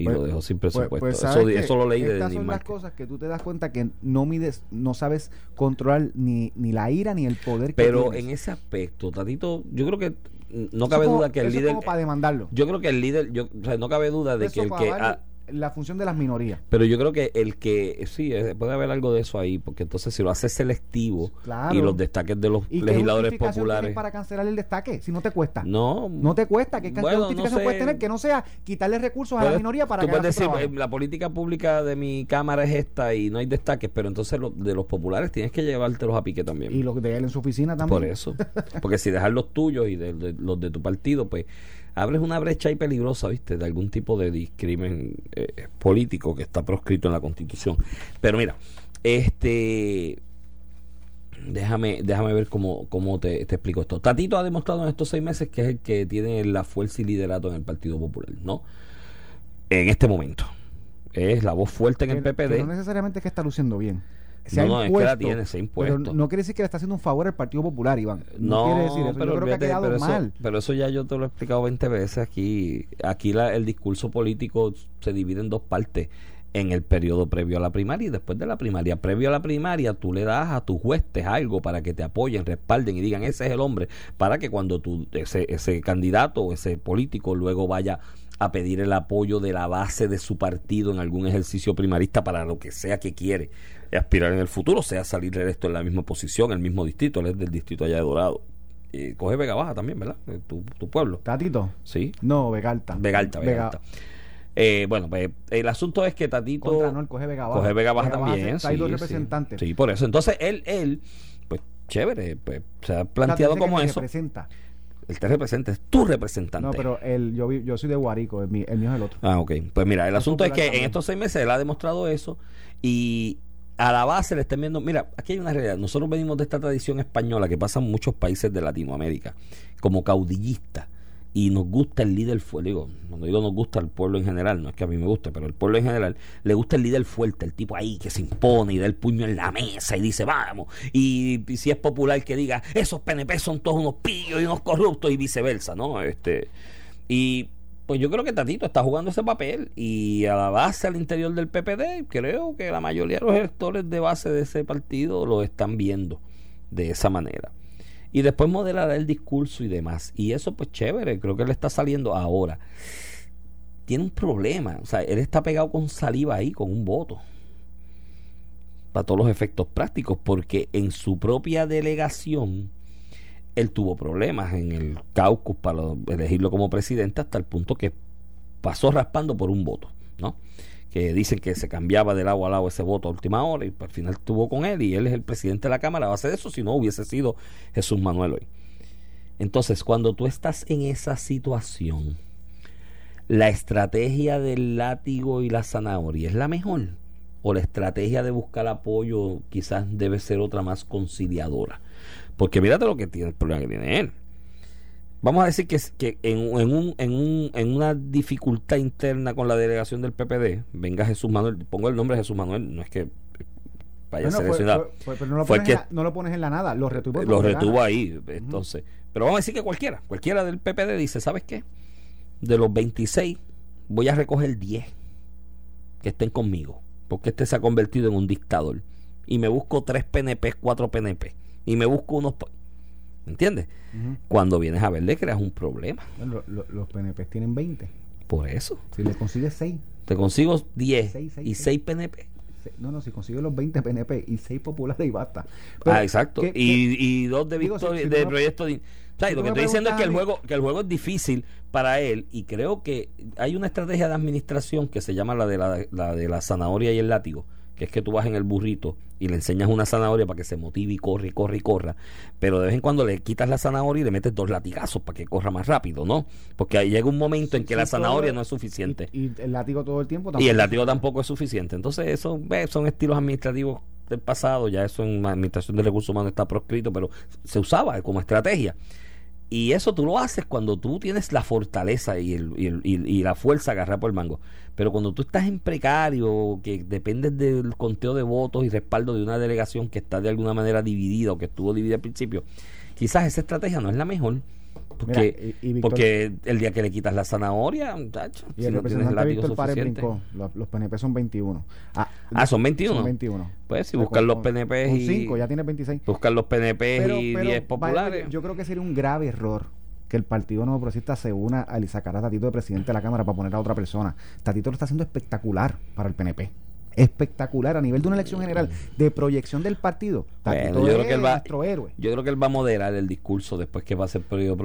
Y Pues- lo dejó sin Pues- presupuesto. pues, eso, ¿sabes di- qué? eso lo leí de Estas son las cosas que tú te das cuenta que no mides, no sabes controlar ni, ni la ira ni el poder que Pero en ese aspecto, Tatito, yo creo que no Eso cabe como- duda que el eso líder... como para demandarlo. Yo creo que el líder, yo, o sea, no cabe duda de Eso que el que... ah, la función de las minorías. pero yo creo que el que, sí, puede haber algo de eso ahí, porque entonces si lo hace selectivo Claro. y los destaques de los ¿Y qué legisladores justificación populares... para cancelar el destaque? Si no te cuesta. No, No te cuesta. ¿Qué, qué Bueno, no justificación sé. puedes tener que no sea quitarle recursos a la minoría para tú que puedes decir, eh, la política pública de mi cámara es esta y no hay destaques, pero entonces lo- de los populares tienes que llevártelos a pique también. Y los de él en su oficina también. Por eso. <laughs> Porque si dejas los tuyos y de, de- los de tu partido, pues abres una brecha ahí peligrosa, ¿viste? De algún tipo de discrimen eh, político que está proscrito en la Constitución. Pero mira, este. Déjame, déjame ver cómo, cómo te, te explico esto. Tatito ha demostrado en estos seis meses que es el que tiene la fuerza y liderato en el Partido Popular, ¿no? En este momento. Es la voz fuerte en el PPD. no necesariamente es que está luciendo bien. Se No, no, es que la impuesto, tiene, se ha pero impuesto. no quiere decir que le está haciendo un favor al Partido Popular, Iván. No, No, quiere decir eso. pero, Yo creo que ha quedado pero eso, mal. pero eso ya yo te lo he explicado 20 veces aquí. Aquí la- el discurso político se divide en dos partes. En el periodo previo a la primaria y después de la primaria. Previo a la primaria, tú le das a tus huestes algo para que te apoyen, respalden y digan ese es el hombre. Para que cuando tú, ese, ese candidato o ese político luego vaya a pedir el apoyo de la base de su partido en algún ejercicio primarista para lo que sea que quiere aspirar en el futuro, sea salir electo en la misma posición, el mismo distrito, él es del distrito allá de Dorado. Y coge Vega Baja también, ¿verdad? Eh, Tu, tu pueblo. ¿Tatito? Sí. No, Vegalta. Vega Alta, Vega Alta. Eh, bueno, pues el asunto es que Tatito Contra, no, él coge Vega Baja. coge Vega Baja Baja también. Hay sí, dos sí. representantes. Sí, por eso. Entonces él, él, pues chévere, pues se ha O sea, planteado dice que como me eso. representa. Él te representa, es tu representante. No, pero el, yo, yo soy de Guarico, el, mi- el mío es el otro. Ah, ok. Pues mira, el asunto es que en estos seis meses él ha demostrado eso y a la base le están viendo. Mira, aquí hay una realidad. Nosotros venimos de esta tradición española que pasa en muchos países de Latinoamérica, como caudillista. Y nos gusta el líder fuerte. Digo, cuando digo nos gusta el pueblo en general, no es que a mí me guste, pero el pueblo en general le gusta el líder fuerte, el tipo ahí que se impone y da el puño en la mesa y dice, vamos. Y, y si es popular que diga, esos PNP son todos unos pillos y unos corruptos y viceversa, ¿no? Este. Y pues yo creo que Tatito está jugando ese papel y a la base al interior del PPD, creo que la mayoría de los electores de base de ese partido lo están viendo de esa manera. Y después modelará el discurso y demás. Y eso pues chévere, creo que le está saliendo ahora. Tiene un problema, o sea, él está pegado con saliva ahí, con un voto. Para todos los efectos prácticos, porque en su propia delegación él tuvo problemas en el caucus para elegirlo como presidente hasta el punto que pasó raspando por un voto, ¿no? Que dicen que se cambiaba de lado a lado ese voto a última hora y al final estuvo con él y él es el presidente de la Cámara a base de eso, si no hubiese sido Jesús Manuel hoy. Entonces, cuando tú estás en esa situación, la estrategia del látigo y la zanahoria es la mejor. O la estrategia de buscar apoyo quizás debe ser otra más conciliadora. Porque mírate lo que tiene el problema que tiene él. Vamos a decir que, que en, en un, en, un, en una dificultad interna con la delegación del PPD, venga Jesús Manuel, pongo el nombre de Jesús Manuel, no es que vaya fue- fue- pero no lo, pones que- la, no lo pones en la nada, lo retuvo. lo retuvo ahí. Entonces, pero vamos a decir que cualquiera, cualquiera del PPD dice, ¿sabes qué? De los 26 voy a recoger 10 que estén conmigo, porque este se ha convertido en un dictador. Y me busco 3 PNP, 4 PNP. Y me busco unos... ¿Entiendes? Ujú. Cuando vienes a ver, le creas un problema. Lo- lo- los PNP tienen 20. Por eso. Si le consigues 6. Te consigo 10 Seis, seis, y seis. 6 PNP. No, no, si consigues los 20 PNP y 6 populares y basta. Pero, ah, exacto. ¿qué- qué- y, y dos de Digo, si- victoria si tú de me- proyecto de- O sea, si lo que estoy diciendo es que el juego que el juego es difícil para él y creo que hay una estrategia de administración que se llama la de la, la de la zanahoria y el látigo que es que tú vas en el burrito y le enseñas una zanahoria para que se motive y corre y corre y corra, pero de vez en cuando le quitas la zanahoria y le metes dos latigazos para que corra más rápido, ¿no? Porque ahí llega un momento en que Sí, la todo- zanahoria no es suficiente. Y, y el látigo todo el tiempo Y el látigo tampoco es suficiente. Entonces, eso son estilos administrativos del pasado. Ya eso en la administración de recursos humanos está proscrito, pero se usaba como estrategia. Y eso tú lo haces cuando tú tienes la fortaleza y, el, y, el- y- la fuerza agarrada por el mango. Pero cuando tú estás en precario, que dependes del conteo de votos y respaldo de una delegación que está de alguna manera dividida o que estuvo dividida al principio, quizás esa estrategia no es la mejor. Porque, Mira, y- y porque el día que le quitas la zanahoria, muchacho, Y si el no tienes representante Víctor Párez brincó. Los, los PNP son 21. Ah, Ah, son 21. Son 21. Pues si buscan los PNP y 5, ya tiene 26. buscan los PNP Pero, y pero, 10 vaya, populares. yo creo que sería un grave error que el Partido Nuevo Progresista se una a sacar a Tatito de presidente de la Cámara para poner a otra persona. Tatito lo está haciendo espectacular para el PNP. Espectacular a nivel de una elección general de proyección del partido. Bueno, yo creo que él va- nuestro héroe. Yo creo que él va a moderar el discurso después que va a ser periodo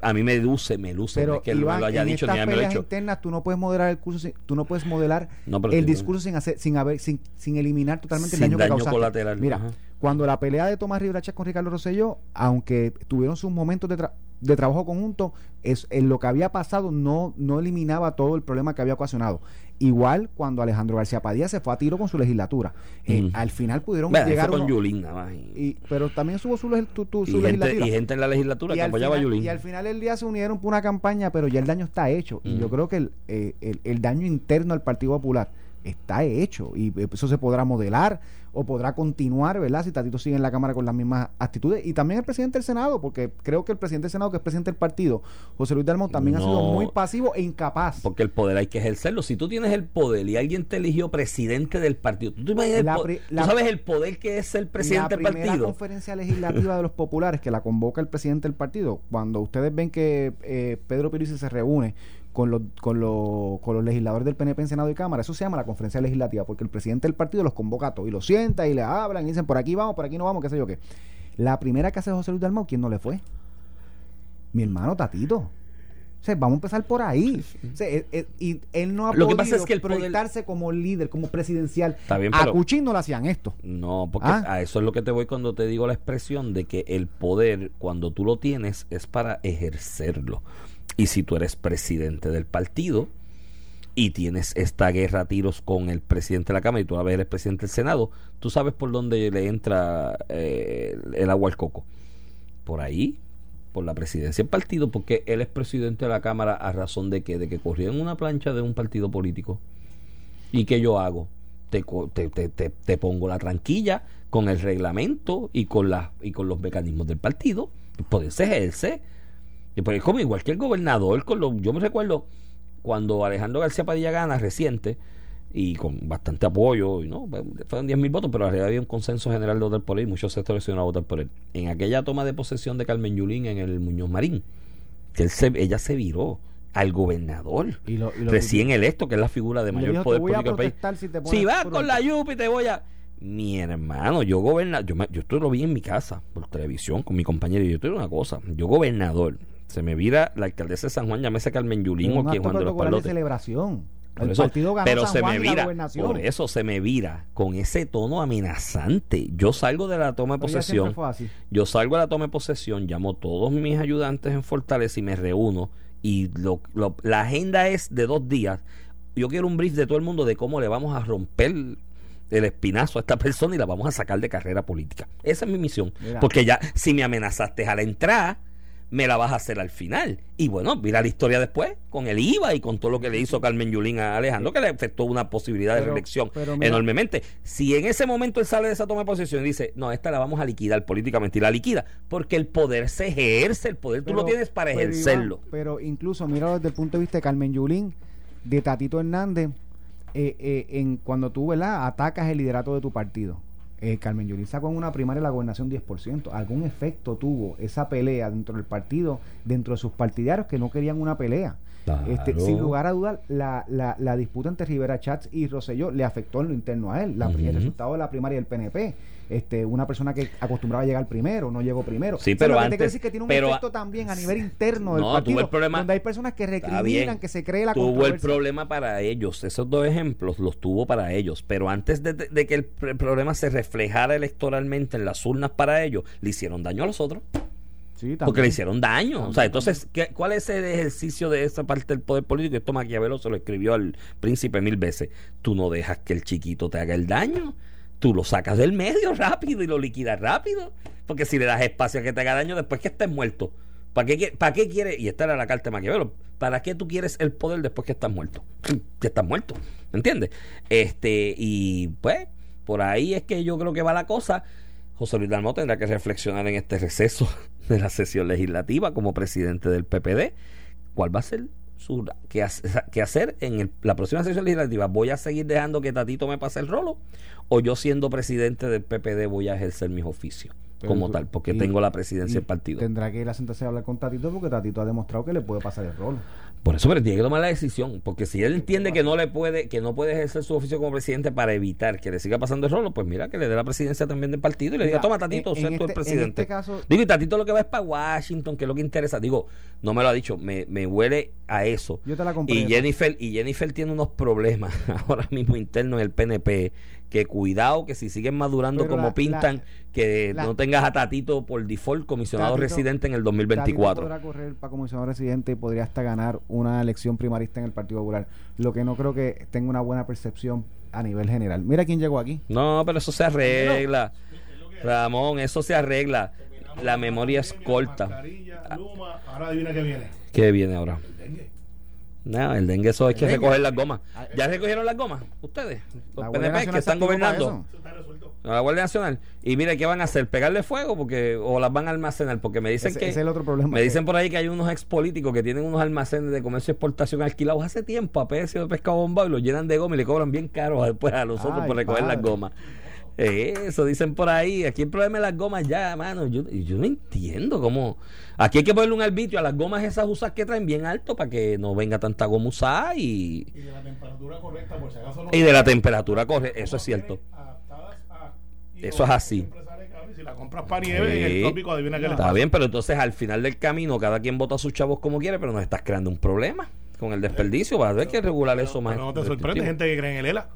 a mí me luce, me luce. no Pero es que él Iván, lo haya en dicho ni me lo hecho. internas tú no puedes moderar el curso, sin- tú no puedes modelar No, el discurso sin hacer, sin haber, sin, sin eliminar totalmente Sin el daño, daño que causaste. colateral, Mira, ajá. cuando la pelea de Tomás Rivera Chávez con Ricardo Rosselló, aunque tuvieron sus momentos de, tra- de trabajo conjunto, es en lo que había pasado no, no eliminaba todo el problema que había ocasionado. Igual cuando Alejandro García Padilla se fue a tiro con su legislatura. Eh, Mm. Al final pudieron Bueno, llegar con uno- Yulín nada. Y, y- pero también subo su, tu- tu- y su gente, legislatura y gente en la legislatura y que al, apoyaba a final, Yulín. y al final del día se unieron por una campaña, pero ya el daño está hecho. Y yo creo que el, eh, el- el daño interno al Partido Popular está hecho. Y eso se podrá modelar o podrá continuar, ¿verdad? Si Tatito sigue en la Cámara con las mismas actitudes. Y también el presidente del Senado, porque creo que el presidente del Senado, que es presidente del partido, José Luis Dalmau, también ha sido muy pasivo e incapaz. Porque el poder hay que ejercerlo. Si tú tienes el poder y alguien te eligió presidente del partido, ¿tú, te imaginas el La ¿tú la- sabes el poder que es el presidente la del primera partido? conferencia legislativa de los populares que la convoca el presidente del partido, cuando ustedes ven que eh, Pedro Pierluisi se reúne con los, con, los, con los legisladores del PNP en Senado y Cámara, eso se llama la conferencia legislativa, porque el presidente del partido los convoca a todos y los sienta y le hablan y dicen por aquí vamos, por aquí no vamos, qué sé yo qué. La primera que hace José Luis Dalmau, ¿quién no le fue? Mi hermano Tatito. O sea, vamos a empezar por ahí. O sea, eh, eh, y él no ha Lo que podido pasa es que el poder- proyectarse como líder, como presidencial. Está bien, a Cuchín no le hacían esto. No, porque Ah. a eso es lo que te voy cuando te digo la expresión de que el poder, cuando tú lo tienes, es para ejercerlo. Y si tú eres presidente del partido y tienes esta guerra a tiros con el presidente de la Cámara y tú a eres presidente del Senado, tú sabes por dónde le entra eh, el agua al coco. Por ahí, por la presidencia del partido, porque él es presidente de la Cámara a razón de que, de que corrió en una plancha de un partido político. ¿Y qué yo hago? Te, te, te, te, pongo la tranquilla con el reglamento y con, la, y con los mecanismos del partido. Puedes ejercer. Y pues es como igual que el gobernador. Con los, yo me recuerdo cuando Alejandro García Padilla gana reciente y con bastante apoyo, y no, fueron 10 mil votos, pero arriba había un consenso general de votar por él y muchos sectores se iban a votar por él. En aquella toma de posesión de Carmen Yulín en el Muñoz Marín, que él se, ella se viró al gobernador Y lo- y lo- recién electo, que es la figura de mayor dijo, poder "Te voy a político del país. si Si vas con un- la yupi te voy a... Mi hermano, yo gobernador, yo, yo esto lo vi en mi casa, por televisión, con mi compañero, y yo te digo una cosa, yo gobernador, se me vira la alcaldesa de San Juan, llámese Carmen Yulín o quien Juan de los de celebración. Por el eso- partido ganó pero San se Juan me vira, por eso se me vira con ese tono amenazante. Yo salgo de la toma de posesión, yo salgo a la toma de posesión, llamo a todos mis ayudantes en Fortaleza y me reúno. Y lo, lo- la agenda es de dos días. Yo quiero un brief de todo el mundo de cómo le vamos a romper el espinazo a esta <laughs> persona y la vamos a sacar de carrera política. Esa es mi misión. Mira. Porque ya, si me amenazaste a la entrada, me la vas a hacer al final. Y bueno, mira la historia después, con el IVA y con todo lo que le hizo Carmen Yulín a Alejandro, que le afectó una posibilidad de reelección mira- enormemente. Si en ese momento él sale de esa toma de posición y dice, no, esta la vamos a liquidar políticamente, y la liquida, porque el poder se ejerce, el poder tú lo tienes para pero, ejercerlo. Iván, pero incluso, míralo desde el punto de vista de Carmen Yulín, de Tatito Hernández, eh, eh, en cuando tú ¿verdad? atacas el liderato de tu partido. Eh, Carmen Yulín sacó en una primaria la gobernación 10%. ¿Algún efecto tuvo esa pelea dentro del partido, dentro de sus partidarios que no querían una pelea? Este, sin lugar a dudas, la, la, la disputa entre Rivera Chats y Rosselló le afectó en lo interno a él. La-. El resultado de la primaria del PNP. Este, una persona que acostumbraba a llegar primero, no llegó primero. Sí, O sea, pero te antes- quiero decir que tiene un pero- efecto también a nivel interno del No, partido, el problema- donde hay personas que recriminan, que se cree la tuvo el problema para ellos. Esos dos ejemplos los tuvo para ellos. Pero antes de, de que el pr- problema se reflejara electoralmente en las urnas para ellos, le hicieron daño a los otros. Sí, Porque le hicieron daño. o sea, entonces, ¿qué- ¿cuál es el ejercicio de esa parte del poder político? Esto Maquiavelo se lo escribió al príncipe mil veces. Tú no dejas que el chiquito te haga el daño. Tú lo sacas del medio rápido y lo liquidas rápido. Porque si le das espacio a que te haga daño después que estés muerto. ¿Para qué, ¿Para qué quieres? Y esta era la carta de Maquiavelo. ¿Para qué tú quieres el poder después que estás muerto? <clears throat> Que estás muerto. ¿Me entiendes? Este, y pues, por ahí es que yo creo que va la cosa. José Luis Dalmau tendrá que reflexionar en este receso <laughs> de la sesión legislativa como presidente del PPD. ¿Cuál va a ser su qué hacer en el- la próxima sesión legislativa? ¿Voy a seguir dejando que Tatito me pase el rolo? ¿O yo siendo presidente del PPD voy a ejercer mis oficios Pero como tú- tal? Porque y- tengo la presidencia del partido. Tendrá que ir a sentarse a hablar con Tatito porque Tatito ha demostrado que le puede pasar el rol. Por eso, pero tiene que tomar la decisión, porque si él entiende que no le puede, que no puede ejercer su oficio como presidente para evitar que le siga pasando el rolo, pues mira que le dé la presidencia también del partido y le diga, toma Tatito, sé en tú el este- en presidente. este caso- Digo, y Tatito lo que va es para Washington, que es lo que interesa. Digo, no me lo ha dicho, me, me huele a eso. Yo te la compré. Y. Jennifer, y Jennifer tiene unos problemas <laughs> ahora mismo internos en el PNP, que cuidado que si siguen madurando Pero como la- pintan, la- que la- no tengas a Tatito por default comisionado Tatito- residente en el Tatito 2024. podrá correr para comisionado residente y podría hasta ganar una elección primarista en el Partido Popular. Lo que no creo que tenga una buena percepción a nivel general. Mira quién llegó aquí. No, pero eso se arregla. Ramón, eso se arregla. La memoria es corta. Luma, ahora adivina qué viene. ¿Qué viene ahora? No, el dengue eso hay que dengue. recoger las gomas. ¿Ya recogieron las gomas? Ustedes, los PNP que están gobernando. a la Guardia Nacional. Y mire, ¿qué van a hacer? ¿Pegarle fuego? porque O las van a almacenar. Porque me dicen Ese- que. ese es el otro problema. Me dicen por ahí que hay unos ex políticos que tienen unos almacenes de comercio y exportación alquilados hace tiempo a precio de pescado bombado y los llenan de goma y le cobran bien caro después a los otros por recoger las gomas. Eso dicen por ahí. Aquí el problema es las gomas ya, mano. Yo, yo no entiendo cómo. Aquí hay que ponerle un arbitrio a las gomas esas usas que traen bien alto para que no venga tanta goma usada y, Y de la temperatura correcta, por si acaso no. y de la temperatura corre. Eso es cierto. A- Eso es así. Si la compras para nieve en Sí. el trópico, adivina qué le Está pasa. bien, pero entonces al final del camino cada quien vota a sus chavos como quiere, pero nos estás creando un problema con el desperdicio. Va a haber que regular eso más. No te sorprende, gente que cree en el ELA.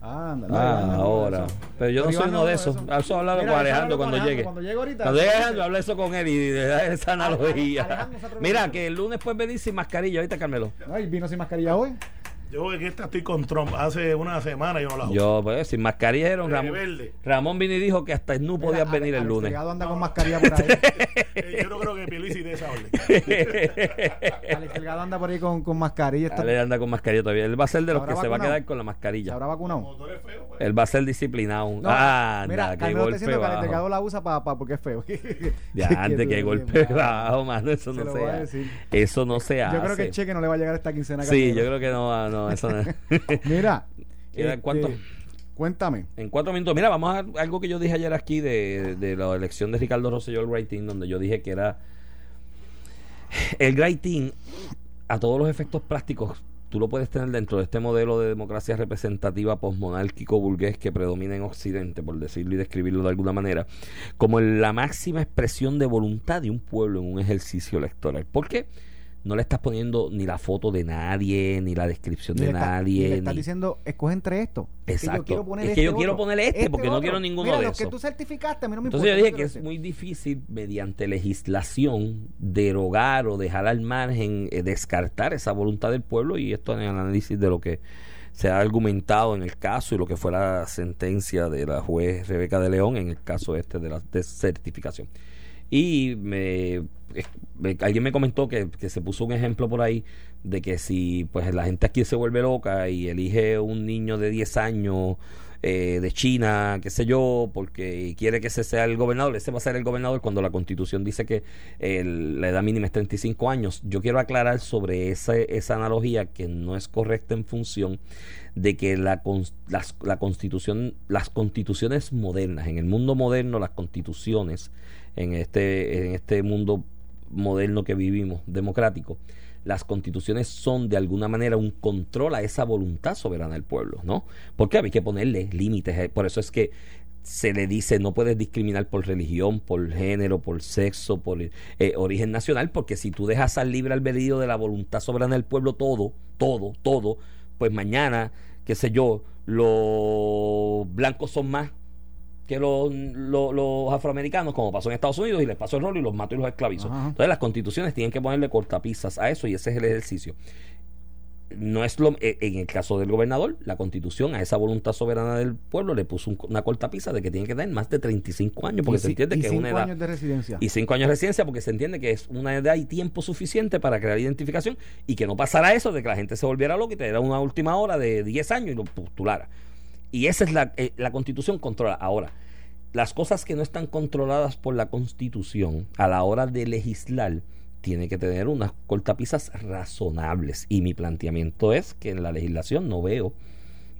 Ah, anda, Ah, ahora. eso. Pero yo no soy uno de esos. Eso Mira, con eso Alejandro cuando Alejandro, llegue. Cuando llegue ahorita. Cuando llegue Alejandro, habla eso con él y deja esa analogía. Alejandro. Mira, que el lunes puedes venir sin mascarilla. Ahorita, Carmelo. Ay, vino sin mascarilla hoy. Yo en esta estoy con Trump. Hace una semana yo no la uso. Yo, pues, sin mascarilla dijeron Ramón. Rebelde. Ramón vino y dijo que hasta no podías Mira, venir Ale- el Alex lunes. Delgado anda con mascarilla por ahí. <laughs> Eh, yo no creo que Pierluisi de esa orden. <laughs> Alex Delgado anda por ahí con, con mascarilla. Está, Ale anda con mascarilla todavía. Él va a ser de los que ¿Habrá se va a quedar con la ¿Se mascarilla. habrá vacunado? Pues. Él va a ser disciplinado. No, ah, mira, anda, está golpe que Alex bajo. Delgado la usa para porque es feo. <laughs> Ya, antes que golpe bajo, mano. Eso Se no se a hace. Eso no se hace. Yo creo que el cheque no le va a llegar esta quincena. Sí, yo creo que no, no, eso no. <laughs> Mira. Queda este, cuánto- Cuéntame. En cuatro minutos. Mira, vamos a algo que yo dije ayer aquí de, de la elección de Ricardo Rosselló al Team, donde yo dije que era el Team, a todos los efectos prácticos, tú lo puedes tener dentro de este modelo de democracia representativa posmonárquico burgués que predomina en Occidente, por decirlo y describirlo de alguna manera, como la máxima expresión de voluntad de un pueblo en un ejercicio electoral. ¿Por qué? No le estás poniendo ni la foto de nadie, ni la descripción Ni de está- nadie. ni le estás ni- diciendo, escoge entre esto. Es que Exacto. yo quiero poner Es que este yo quiero poner este, porque no quiero ninguno Mira, de los que tú certificaste, a mí no me Entonces yo dije que es muy difícil mediante legislación derogar o dejar al margen, eh, descartar esa voluntad del pueblo y esto en el análisis de lo que se ha argumentado en el caso y lo que fue la sentencia de la juez Rebeca de León en el caso este de la desertificación. Y me- alguien me comentó que, que se puso un ejemplo por ahí de que si pues la gente aquí se vuelve loca y elige un niño de 10 años eh, de China, qué sé yo, porque quiere que ese sea el gobernador, ese va a ser el gobernador cuando la constitución dice que el- la edad mínima es 35 años. Yo quiero aclarar sobre esa, esa analogía que no es correcta en función de que la, las- la constitución, las constituciones modernas, en el mundo moderno, las constituciones, en este, en este mundo moderno que vivimos, democrático, las constituciones son de alguna manera un control a esa voluntad soberana del pueblo, ¿no? Porque hay que ponerle límites, eh, por eso es que se le dice no puedes discriminar por religión, por género, por sexo, por eh, origen nacional, porque si tú dejas al libre albedrío de la voluntad soberana del pueblo todo, todo, todo, pues mañana, qué sé yo, los blancos son más que los, los, los afroamericanos, como pasó en Estados Unidos, y les pasó el rol y los mató y los esclavizó. Ajá. Entonces las constituciones tienen que ponerle cortapisas a eso y ese es el ejercicio. No es lo eh, en el caso del gobernador, la constitución a esa voluntad soberana del pueblo le puso un- una cortapisa de que tiene que tener más de 35 años porque Y se entiende y que es una edad años de residencia. y cinco años de residencia porque se entiende que es una edad y tiempo suficiente para crear identificación y que no pasara eso de que la gente se volviera loca y te diera una última hora de 10 años y lo postulara. Y esa es la, eh, la constitución controla. Ahora, las cosas que no están controladas por la constitución a la hora de legislar tiene que tener unas cortapisas razonables. Y mi planteamiento es que en la legislación no veo,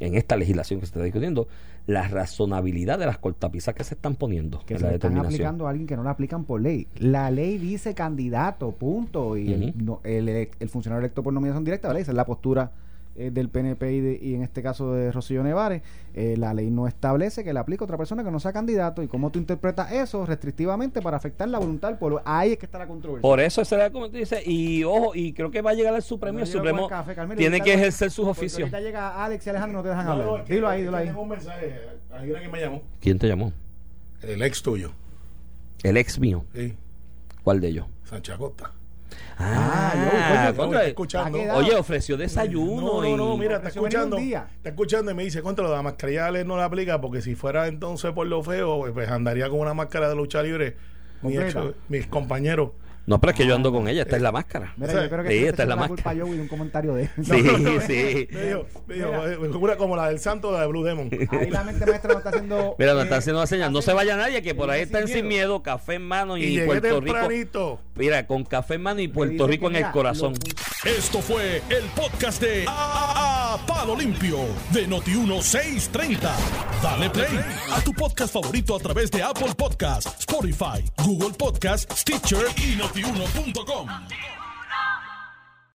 en esta legislación que se está discutiendo, la razonabilidad de las cortapisas que se están poniendo que en se la están aplicando a alguien que no la aplican por ley. La ley dice candidato, punto. Y el, no- el, el funcionario electo por nominación directa, ¿vale? Esa es la postura eh, del PNP y, de- y en este caso de Rocío Nevares. Eh, la ley no establece que le aplique a otra persona que no sea candidato. ¿Y cómo tú interpretas eso restrictivamente para afectar la voluntad del pueblo? Ahí es que está la controversia. Por eso será como tú dices, y ojo, y creo que va a llegar Supremo, el Supremo con el café, Carmelo, tiene que ejercer sus oficios. Ahorita llega Alex y Alejandro no te dejan No, no, hablar. que- dilo ahí, dilo ahí. Tengo un mensaje. Hay una que me llamó. ¿Quién te llamó? El ex tuyo. El ex mío. Sí. ¿Cuál de ellos? Sánchez Acosta. Ah, yo, oye, Yo contra- está escuchando. ¿a qué edad? Oye, ofreció desayuno. No, no, no, y- mira, está escuchando. Está escuchando y me dice, contra lo de la mascarilla no la aplica porque si fuera entonces por lo feo, pues andaría con una máscara de lucha libre. Mi ex- mis compañeros. No, pero es que yo ando con ella, esta es la máscara. Mira, yo creo que sí, esta es la culpa máscara. yo y de un comentario de él. Sí, <laughs> sí. Me dijo, me dijo, una como la del santo, la de Blue Demon. Ahí la mente maestra nos está haciendo. Mira, nos eh, está haciendo una señal. No se vaya nadie, que por ahí están sin miedo. miedo, café en mano Y y, Puerto Rico. tempranito. Mira, con café en mano y Puerto Rico en el mira, corazón. Esto fue el podcast de A, A- Palo Limpio de Noti1630. Dale play a tu podcast favorito a través de Apple Podcasts, Spotify, Google Podcasts, Stitcher y notiuno.com.